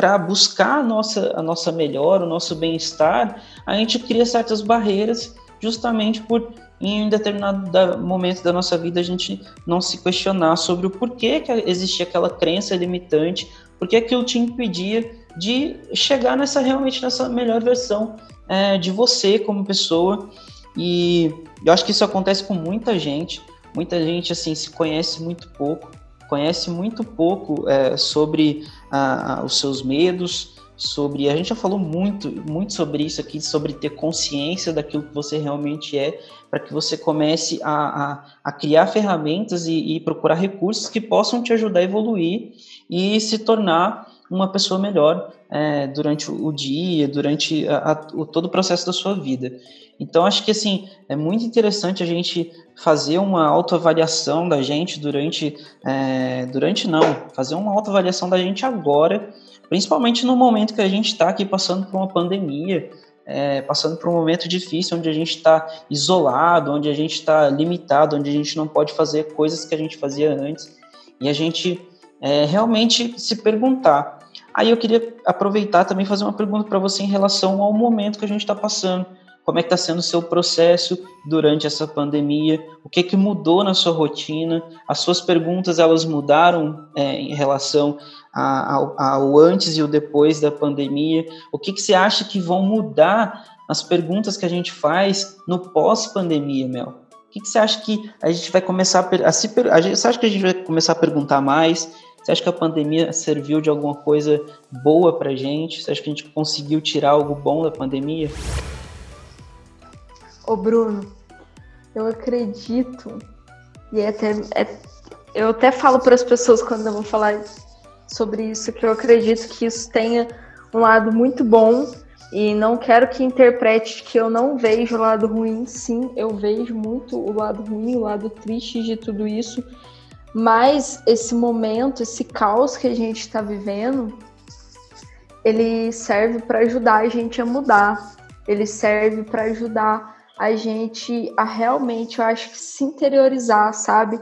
para buscar a nossa, a nossa melhor, o nosso bem-estar, a gente cria certas barreiras justamente por em um determinado momento da nossa vida a gente não se questionar sobre o porquê que existia aquela crença limitante, porque aquilo te impedia de chegar nessa realmente nessa melhor versão é, de você como pessoa. E eu acho que isso acontece com muita gente. Muita gente assim se conhece muito pouco, conhece muito pouco é, sobre ah, os seus medos, sobre. A gente já falou muito, muito sobre isso aqui, sobre ter consciência daquilo que você realmente é, para que você comece a, a, a criar ferramentas e, e, procurar recursos que possam te ajudar a evoluir e se tornar uma pessoa melhor é, durante o dia, durante a, a, o, todo o processo da sua vida. Então, acho que assim é muito interessante a gente fazer uma autoavaliação da gente durante, é, durante não, fazer uma autoavaliação da gente agora principalmente no momento que a gente está aqui passando por uma pandemia, é, passando por um momento difícil, onde a gente está isolado, onde a gente está limitado, onde a gente não pode fazer coisas que a gente fazia antes, e a gente é, realmente se perguntar. Aí eu queria aproveitar também fazer uma pergunta para você em relação ao momento que a gente está passando. Como é que está sendo o seu processo durante essa pandemia? O que que mudou na sua rotina? As suas perguntas elas mudaram é, em relação ao, ao, antes e o depois da pandemia? O que, que você acha que vão mudar as perguntas que a gente faz no pós-pandemia, Mel? O que, que você acha que a gente vai começar a, a se a gente, Você acha que a gente vai começar a perguntar mais? Você acha que a pandemia serviu de alguma coisa boa pra gente? Você acha que a gente conseguiu tirar algo bom da pandemia? Ô Bruno, eu acredito, e é até, é, eu até falo para as pessoas quando eu vou falar sobre isso, que eu acredito que isso tenha um lado muito bom e não quero que interprete que eu não vejo o lado ruim. Sim, eu vejo muito o lado ruim, o lado triste de tudo isso. Mas esse momento, esse caos que a gente está vivendo, ele serve para ajudar a gente a mudar. Ele serve para ajudar a gente a realmente, eu acho que se interiorizar, sabe?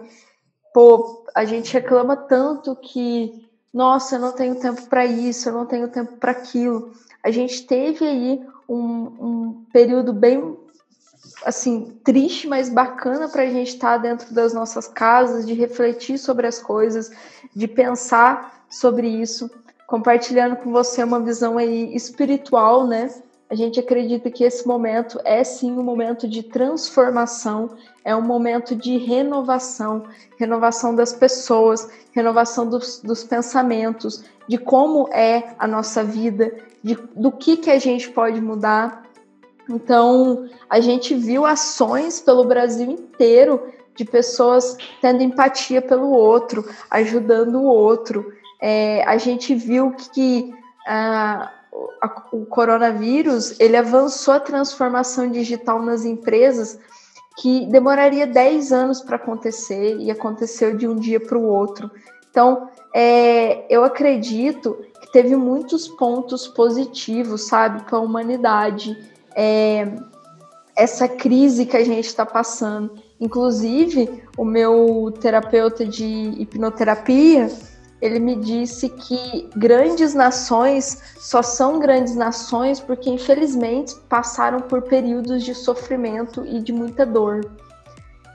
Pô, a gente reclama tanto que nossa, eu não tenho tempo para isso, eu não tenho tempo para aquilo. A gente teve aí um, um, período bem assim triste, mas bacana para a gente estar tá dentro das nossas casas, de refletir sobre as coisas, de pensar sobre isso, compartilhando com você uma visão aí espiritual, né? A gente acredita que esse momento é sim um momento de transformação, é um momento de renovação, renovação das pessoas, renovação dos, dos pensamentos, de como é a nossa vida, de, do que, que a gente pode mudar. Então, a gente viu ações pelo Brasil inteiro de pessoas tendo empatia pelo outro, ajudando o outro. É, a gente viu que. Ah, o coronavírus ele avançou a transformação digital nas empresas que demoraria 10 anos para acontecer e aconteceu de um dia para o outro. Então, é, eu acredito que teve muitos pontos positivos, sabe, para a humanidade. É, essa crise que a gente está passando. Inclusive, o meu terapeuta de hipnoterapia, ele me disse que grandes nações só são grandes nações porque, infelizmente, passaram por períodos de sofrimento e de muita dor.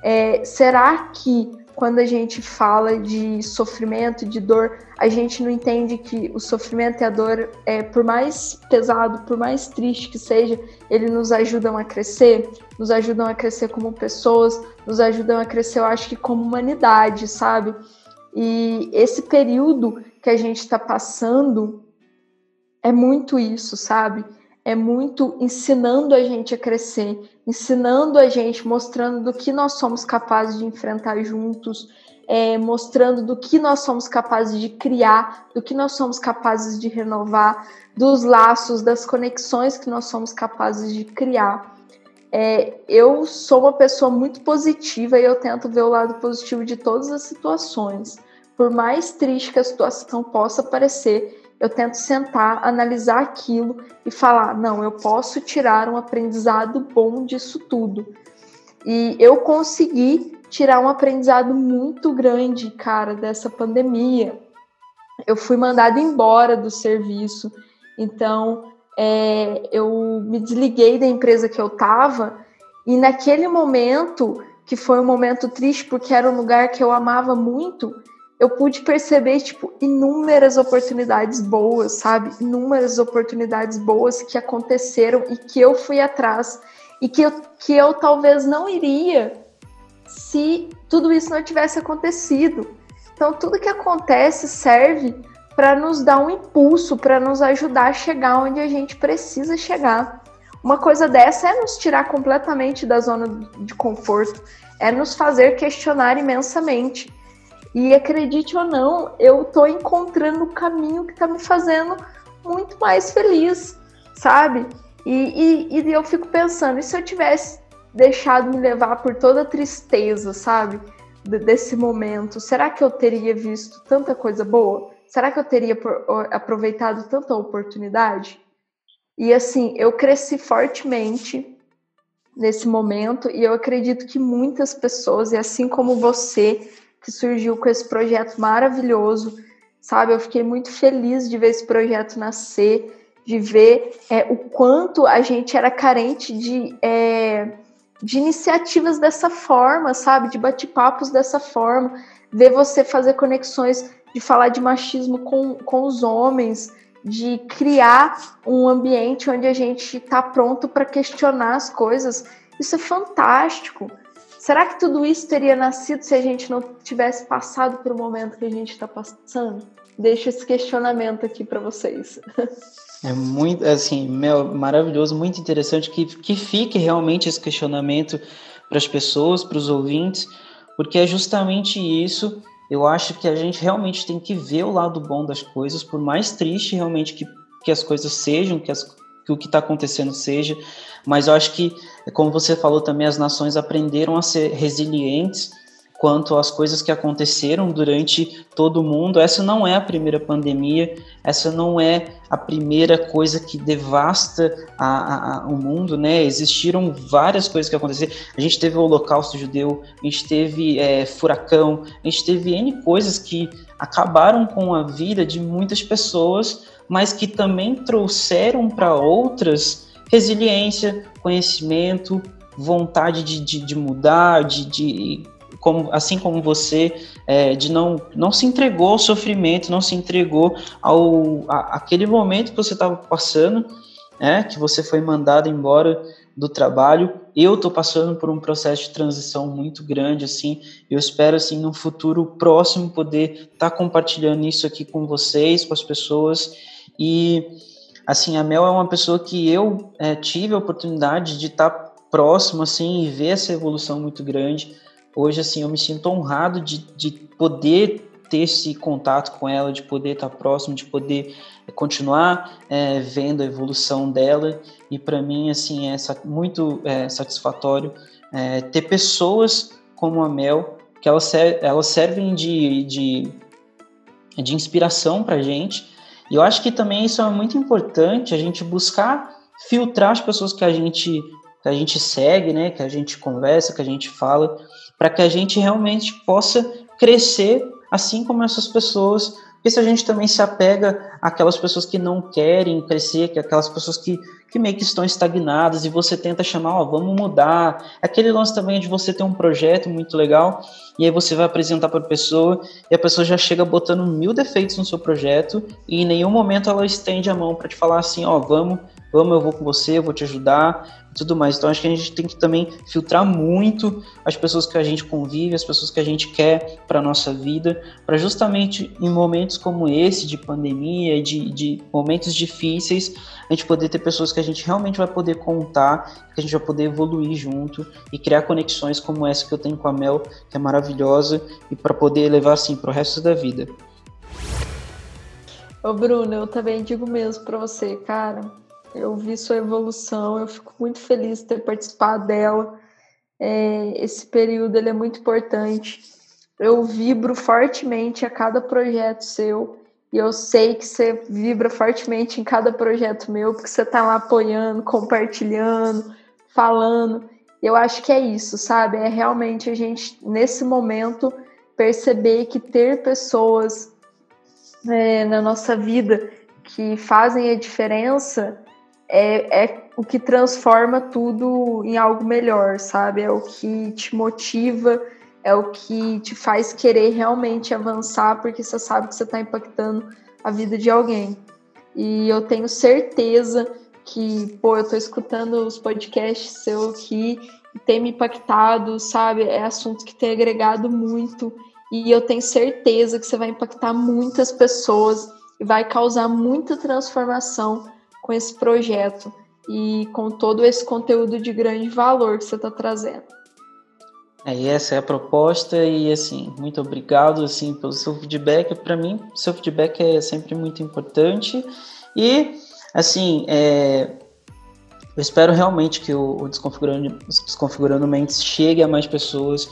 É, será que quando a gente fala de sofrimento, de dor, a gente não entende que o sofrimento e a dor, é, por mais pesado, por mais triste que seja, eles nos ajudam a crescer, nos ajudam a crescer como pessoas, nos ajudam a crescer, eu acho que como humanidade, sabe? E esse período que a gente está passando é muito isso, sabe? É muito ensinando a gente a crescer, ensinando a gente, mostrando do que nós somos capazes de enfrentar juntos, é, mostrando do que nós somos capazes de criar, do que nós somos capazes de renovar, dos laços, das conexões que nós somos capazes de criar. É, eu sou uma pessoa muito positiva e eu tento ver o lado positivo de todas as situações. Por mais triste que a situação possa parecer, eu tento sentar, analisar aquilo e falar: não, eu posso tirar um aprendizado bom disso tudo. E eu consegui tirar um aprendizado muito grande, cara, dessa pandemia. Eu fui mandada embora do serviço, então é, eu me desliguei da empresa que eu estava E naquele momento, que foi um momento triste porque era um lugar que eu amava muito, eu pude perceber tipo inúmeras oportunidades boas, sabe? Inúmeras oportunidades boas que aconteceram e que eu fui atrás e que eu, que eu talvez não iria se tudo isso não tivesse acontecido. Então tudo que acontece serve para nos dar um impulso, para nos ajudar a chegar onde a gente precisa chegar. Uma coisa dessa é nos tirar completamente da zona de conforto, é nos fazer questionar imensamente. E acredite ou não, eu estou encontrando o caminho que está me fazendo muito mais feliz, sabe? E, e, e, eu fico pensando, e se eu tivesse deixado me levar por toda a tristeza, sabe? Desse momento, será que eu teria visto tanta coisa boa? Será que eu teria aproveitado tanta oportunidade? E assim, eu cresci fortemente nesse momento e eu acredito que muitas pessoas, e assim como você, que surgiu com esse projeto maravilhoso, sabe? Eu fiquei muito feliz de ver esse projeto nascer, de ver é, o quanto a gente era carente de, é, de iniciativas dessa forma, sabe? De bate-papos dessa forma, ver você fazer conexões, de falar de machismo com, com os homens, de criar um ambiente onde a gente está pronto para questionar as coisas. Isso é fantástico. Será que tudo isso teria nascido se a gente não tivesse passado por o momento que a gente está passando? Deixo esse questionamento aqui para vocês. É muito, assim, meu, maravilhoso, muito interessante que, que fique realmente esse questionamento para as pessoas, para os ouvintes, porque é justamente isso eu acho que a gente realmente tem que ver o lado bom das coisas, por mais triste realmente que, que as coisas sejam, que, as, que o que está acontecendo seja, mas eu acho que, como você falou também, as nações aprenderam a ser resilientes quanto às coisas que aconteceram durante todo o mundo. Essa não é a primeira pandemia, essa não é a primeira coisa que devasta a, a, o mundo, né? Existiram várias coisas que aconteceram. A gente teve o Holocausto Judeu, a gente teve é, furacão, a gente teve N coisas que acabaram com a vida de muitas pessoas, mas que também trouxeram para outras resiliência, conhecimento, vontade de, de, de mudar, de, de como, assim como você, é, de não, não se entregou ao sofrimento, não se entregou ao a, aquele momento que você estava passando, né, que você foi mandado embora do trabalho. Eu estou passando por um processo de transição muito grande, assim. Eu espero, assim, no futuro próximo poder estar tá compartilhando isso aqui com vocês, com as pessoas. E, assim, a Mel é uma pessoa que eu é, tive a oportunidade de estar tá próximo, assim, e ver essa evolução muito grande. Hoje assim eu me sinto honrado de, de poder ter esse contato com ela, de poder estar próximo, de poder continuar é, vendo a evolução dela. E para mim assim é muito é, satisfatório é, ter pessoas como a Mel que elas, ser, elas servem de, de, de inspiração para gente e eu acho que também isso é muito importante a gente buscar filtrar as pessoas que a gente que a gente segue, né, que a gente conversa, que a gente fala, para que a gente realmente possa crescer assim como essas pessoas. Porque se a gente também se apega àquelas pessoas que não querem crescer, que aquelas pessoas que, que meio que estão estagnadas e você tenta chamar, ó, vamos mudar. Aquele lance também de você ter um projeto muito legal e aí você vai apresentar para a pessoa e a pessoa já chega botando mil defeitos no seu projeto e em nenhum momento ela estende a mão para te falar assim, ó, vamos, vamos, eu vou com você, eu vou te ajudar tudo mais. Então acho que a gente tem que também filtrar muito as pessoas que a gente convive, as pessoas que a gente quer para nossa vida, para justamente em momentos como esse de pandemia, de, de momentos difíceis, a gente poder ter pessoas que a gente realmente vai poder contar, que a gente vai poder evoluir junto e criar conexões como essa que eu tenho com a Mel, que é maravilhosa e para poder levar assim para o resto da vida. Ô Bruno, eu também digo mesmo para você, cara, eu vi sua evolução, eu fico muito feliz de ter participado dela. É, esse período ele é muito importante. Eu vibro fortemente a cada projeto seu e eu sei que você vibra fortemente em cada projeto meu, porque você está lá apoiando, compartilhando, falando. Eu acho que é isso, sabe? É realmente a gente, nesse momento, perceber que ter pessoas é, na nossa vida que fazem a diferença é, é o que transforma tudo em algo melhor, sabe? É o que te motiva, é o que te faz querer realmente avançar, porque você sabe que você está impactando a vida de alguém. E eu tenho certeza que, pô, eu tô escutando os podcasts seu aqui tem me impactado, sabe? É assunto que tem agregado muito. E eu tenho certeza que você vai impactar muitas pessoas e vai causar muita transformação com esse projeto e com todo esse conteúdo de grande valor que você está trazendo. É, essa é a proposta e assim, muito obrigado assim pelo seu feedback. Para mim, seu feedback é sempre muito importante e assim, é, eu espero realmente que o, o Desconfigurando, Desconfigurando Mentes chegue a mais pessoas,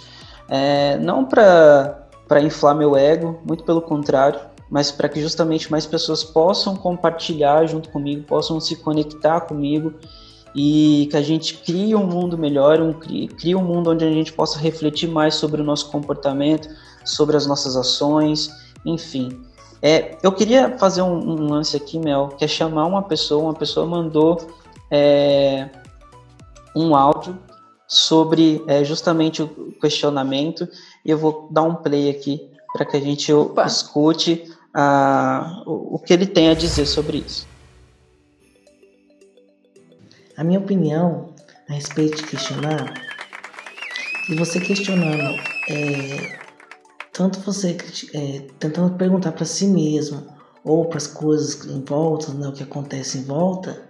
é, não para inflar meu ego, muito pelo contrário, mas para que justamente mais pessoas possam compartilhar junto comigo, possam se conectar comigo e que a gente crie um mundo melhor, um, crie, um mundo onde a gente possa refletir mais sobre o nosso comportamento, sobre as nossas ações, enfim. É, eu queria fazer um, um, lance aqui, Mel, que é chamar uma pessoa, uma pessoa mandou é, um áudio sobre é, justamente o questionamento e eu vou dar um play aqui para que a gente Opa. escute a, o, o que ele tem a dizer sobre isso. A minha opinião a respeito de questionar, e você questionando, é, tanto você é, tentando perguntar para si mesmo ou para as coisas em volta, né, o que acontece em volta,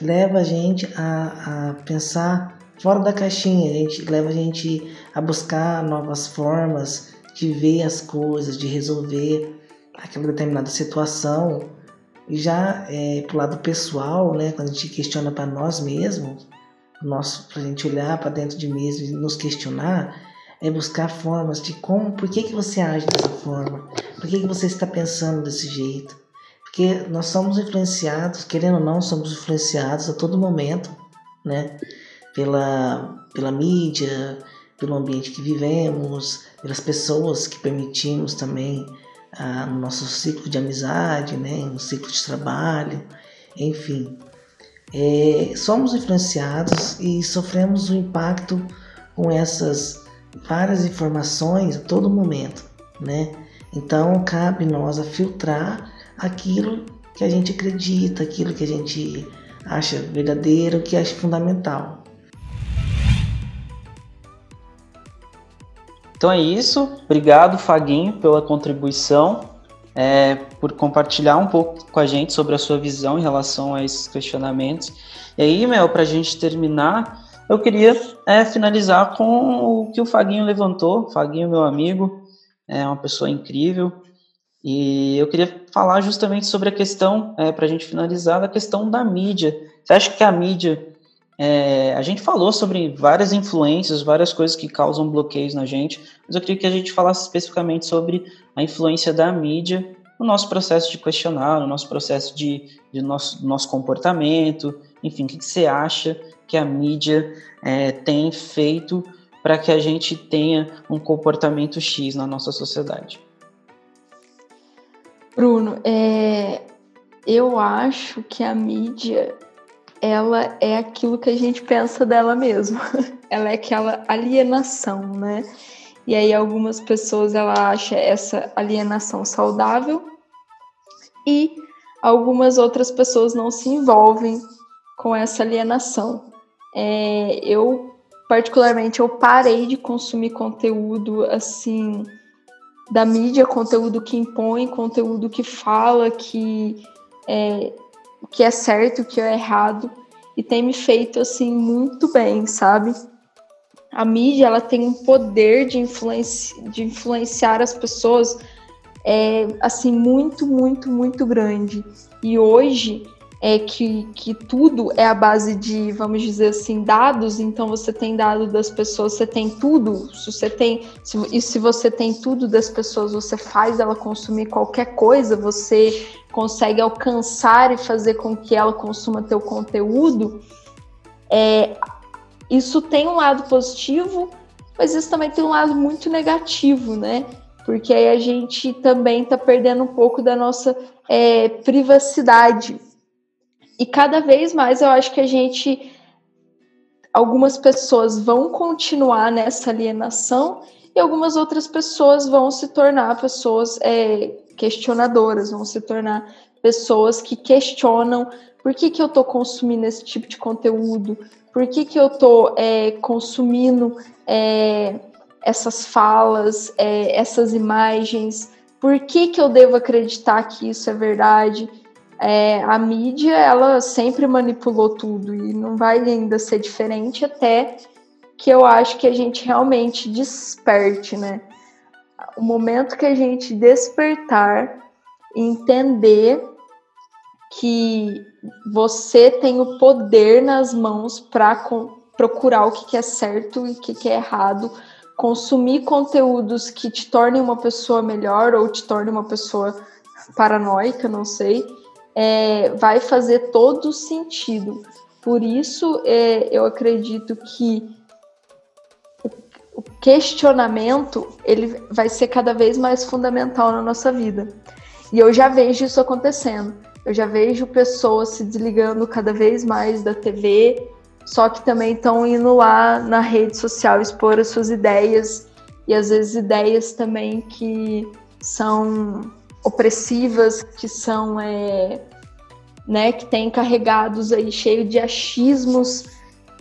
leva a gente a, a pensar fora da caixinha, a gente leva a gente a buscar novas formas de ver as coisas, de resolver aquela determinada situação. E já é, pro lado pessoal, né, quando a gente questiona para nós mesmos, nosso, pra gente olhar para dentro de mesmo e nos questionar, é buscar formas de como, por que, que você age dessa forma? Por que, que você está pensando desse jeito? Porque nós somos influenciados, querendo ou não, somos influenciados a todo momento, né? Pela, pela mídia, pelo ambiente que vivemos, pelas pessoas que permitimos também no nosso ciclo de amizade, né, no ciclo de trabalho, enfim. É, somos influenciados e sofremos o impacto com essas várias informações a todo momento, né? Então cabe nós a filtrar aquilo que a gente acredita, aquilo que a gente acha verdadeiro, que acha fundamental. Então é isso. Obrigado, Faguinho, pela contribuição, é, por compartilhar um pouco com a gente sobre a sua visão em relação a esses questionamentos. E aí, Mel, para a gente terminar, eu queria é, finalizar com o que o Faguinho levantou. Faguinho, meu amigo, é uma pessoa incrível. E eu queria falar justamente sobre a questão, é, para a gente finalizar, da questão da mídia. Você acha que a mídia é, a gente falou sobre várias influências, várias coisas que causam bloqueios na gente, mas eu queria que a gente falasse especificamente sobre a influência da mídia no nosso processo de questionar, no nosso processo de, de nosso, nosso comportamento, enfim, o que, que você acha que a mídia é, tem feito para que a gente tenha um comportamento X na nossa sociedade? Bruno, é, eu acho que a mídia ela é aquilo que a gente pensa dela mesma. (laughs) ela é aquela alienação, né? E aí algumas pessoas ela acha essa alienação saudável e algumas outras pessoas não se envolvem com essa alienação. É, eu particularmente eu parei de consumir conteúdo assim da mídia, conteúdo que impõe, conteúdo que fala que é, o que é certo, o que é errado, e tem me feito assim muito bem, sabe? A mídia ela tem um poder de, influenci de influenciar as pessoas é, assim muito, muito, muito grande. E hoje é que, que tudo é a base de, vamos dizer assim, dados. Então você tem dados das pessoas, você tem tudo. Se você tem, se, e se você tem tudo das pessoas, você faz ela consumir qualquer coisa, você consegue alcançar e fazer com que ela consuma teu conteúdo. É, isso tem um lado positivo, mas isso também tem um lado muito negativo, né? Porque aí a gente também está perdendo um pouco da nossa é, privacidade E cada vez mais eu acho que a gente. Algumas pessoas vão continuar nessa alienação e algumas outras pessoas vão se tornar pessoas é, questionadoras, vão se tornar pessoas que questionam por que, que eu estou consumindo esse tipo de conteúdo, por que, que eu estou é, consumindo é, essas falas, é, essas imagens, por que, que eu devo acreditar que isso é verdade? É, a mídia, ela sempre manipulou tudo e não vai ainda ser diferente até que eu acho que a gente realmente desperte, né? O momento que a gente despertar entender que você tem o poder nas mãos para procurar o que, que é certo e o que, que é errado, consumir conteúdos que te tornem uma pessoa melhor ou te tornem uma pessoa paranoica, não sei, é, vai fazer todo sentido. Por isso, é, eu acredito que o questionamento ele vai ser cada vez mais fundamental na nossa vida. E eu já vejo isso acontecendo. Eu já vejo pessoas se desligando cada vez mais da TV, só que também estão indo lá na rede social expor as suas ideias e às vezes ideias também que são opressivas, que são é, né, que têm carregados aí cheio de achismos.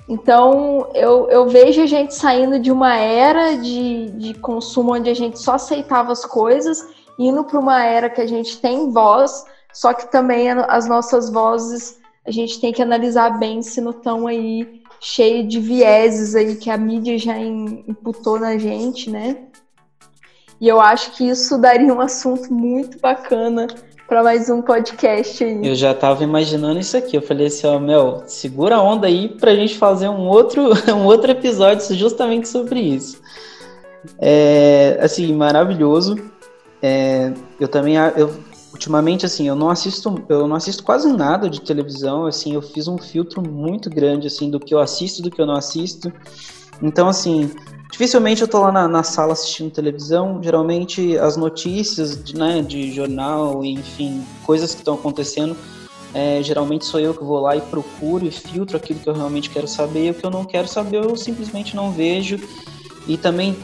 Então eu, eu vejo a gente saindo de uma era de, de consumo onde a gente só aceitava as coisas, indo para uma era que a gente tem voz, só que também as nossas vozes a gente tem que analisar bem se não estão aí cheio de vieses aí que a mídia já imputou na gente, né? E eu acho que isso daria um assunto muito bacana para mais um podcast aí. Eu já tava imaginando isso aqui. Eu falei assim, ó, Mel, segura a onda aí pra gente fazer um outro, (laughs) um outro episódio justamente sobre isso. É, assim, maravilhoso. É, eu também eu ultimamente assim, eu não assisto, eu não assisto quase nada de televisão, assim, eu fiz um filtro muito grande assim do que eu assisto, do que eu não assisto. Então assim, dificilmente eu tô lá na, na sala assistindo televisão, geralmente as notícias, de, né, de jornal, enfim, coisas que estão acontecendo, é, geralmente sou eu que vou lá e procuro e filtro aquilo que eu realmente quero saber, e o que eu não quero saber eu simplesmente não vejo. E também,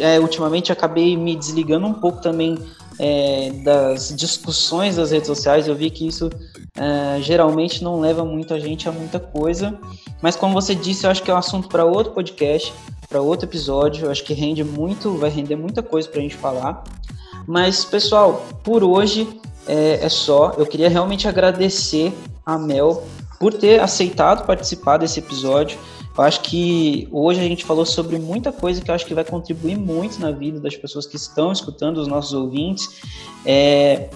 é, ultimamente, acabei me desligando um pouco também é, das discussões das redes sociais, eu vi que isso é, geralmente não leva muito a gente a muita coisa. Mas como você disse, eu acho que é um assunto para outro podcast, para outro episódio. Eu acho que rende muito, vai render muita coisa para a gente falar. Mas pessoal, por hoje é, é só. Eu queria realmente agradecer a Mel por ter aceitado participar desse episódio. Eu acho que hoje a gente falou sobre muita coisa que eu acho que vai contribuir muito na vida das pessoas que estão escutando, os nossos ouvintes. É...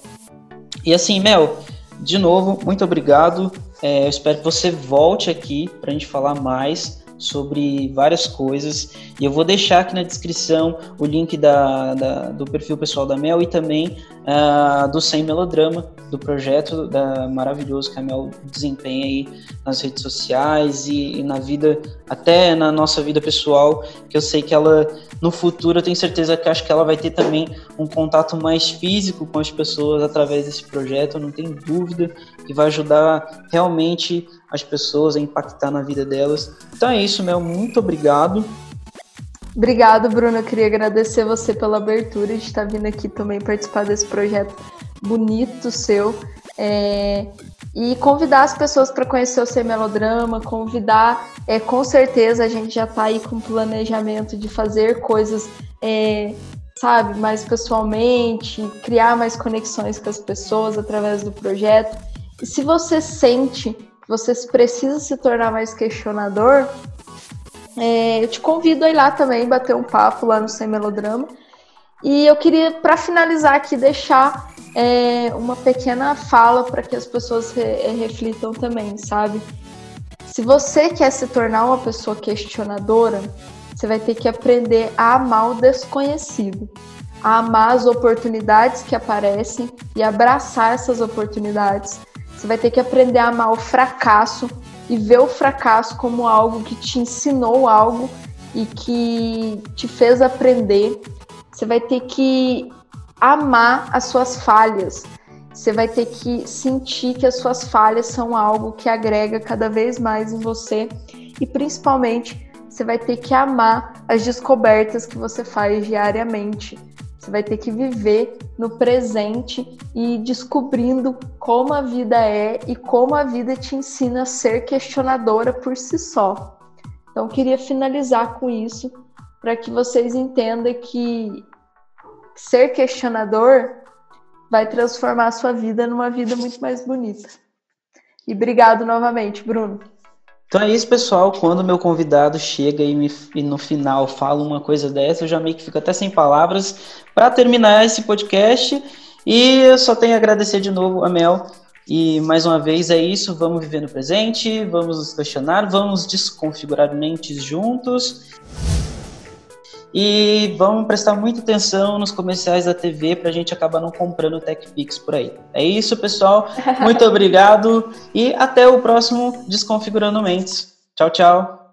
E assim, Mel, de novo, muito obrigado. É, eu espero que você volte aqui para a gente falar mais sobre várias coisas. E eu vou deixar aqui na descrição o link da, da do perfil pessoal da Mel e também uh, do Sem Melodrama, do projeto da, maravilhoso que a Mel desempenha aí nas redes sociais e, e, na vida, até na nossa vida pessoal, que eu sei que ela, no futuro, eu tenho certeza que acho que ela vai ter também um contato mais físico com as pessoas através desse projeto, não tenho dúvida que vai ajudar realmente as pessoas a impactar na vida delas. Então é isso, Mel, muito obrigado. Obrigado, Bruno. Eu queria agradecer você pela abertura de estar vindo aqui também participar desse projeto bonito seu. É, e convidar as pessoas para conhecer o Sem Melodrama, convidar, é, com certeza a gente já está aí com planejamento de fazer coisas, é, sabe, mais pessoalmente, criar mais conexões com as pessoas através do projeto. E se você sente que você precisa se tornar mais questionador, é, eu te convido a ir lá também, bater um papo lá no Sem Melodrama. E eu queria, para finalizar aqui, deixar é, uma pequena fala para que as pessoas re é, reflitam também, sabe? Se você quer se tornar uma pessoa questionadora, você vai ter que aprender a amar o desconhecido, a amar as oportunidades que aparecem e abraçar essas oportunidades. Você vai ter que aprender a amar o fracasso e ver o fracasso como algo que te ensinou algo e que te fez aprender. Você vai ter que amar as suas falhas você vai ter que sentir que as suas falhas são algo que agrega cada vez mais em você e principalmente você vai ter que amar as descobertas que você faz diariamente. Você vai ter que viver no presente e descobrindo como a vida é e como a vida te ensina a ser questionadora por si só. Então, queria finalizar com isso para que vocês entendam que ser questionador vai transformar a sua vida numa vida muito mais bonita. E obrigado novamente, Bruno. Então é isso, pessoal. Quando meu convidado chega e, me, e no final fala uma coisa dessa, eu já meio que fico até sem palavras para terminar esse podcast. E eu só tenho a agradecer de novo a Mel. E mais uma vez é isso. Vamos viver no presente, vamos nos questionar, vamos desconfigurar mentes juntos. E vamos prestar muita atenção nos comerciais da TV para a gente acabar não comprando TechPix por aí. É isso, pessoal. (laughs) Muito obrigado e até o próximo Desconfigurando Mentes. Tchau, tchau.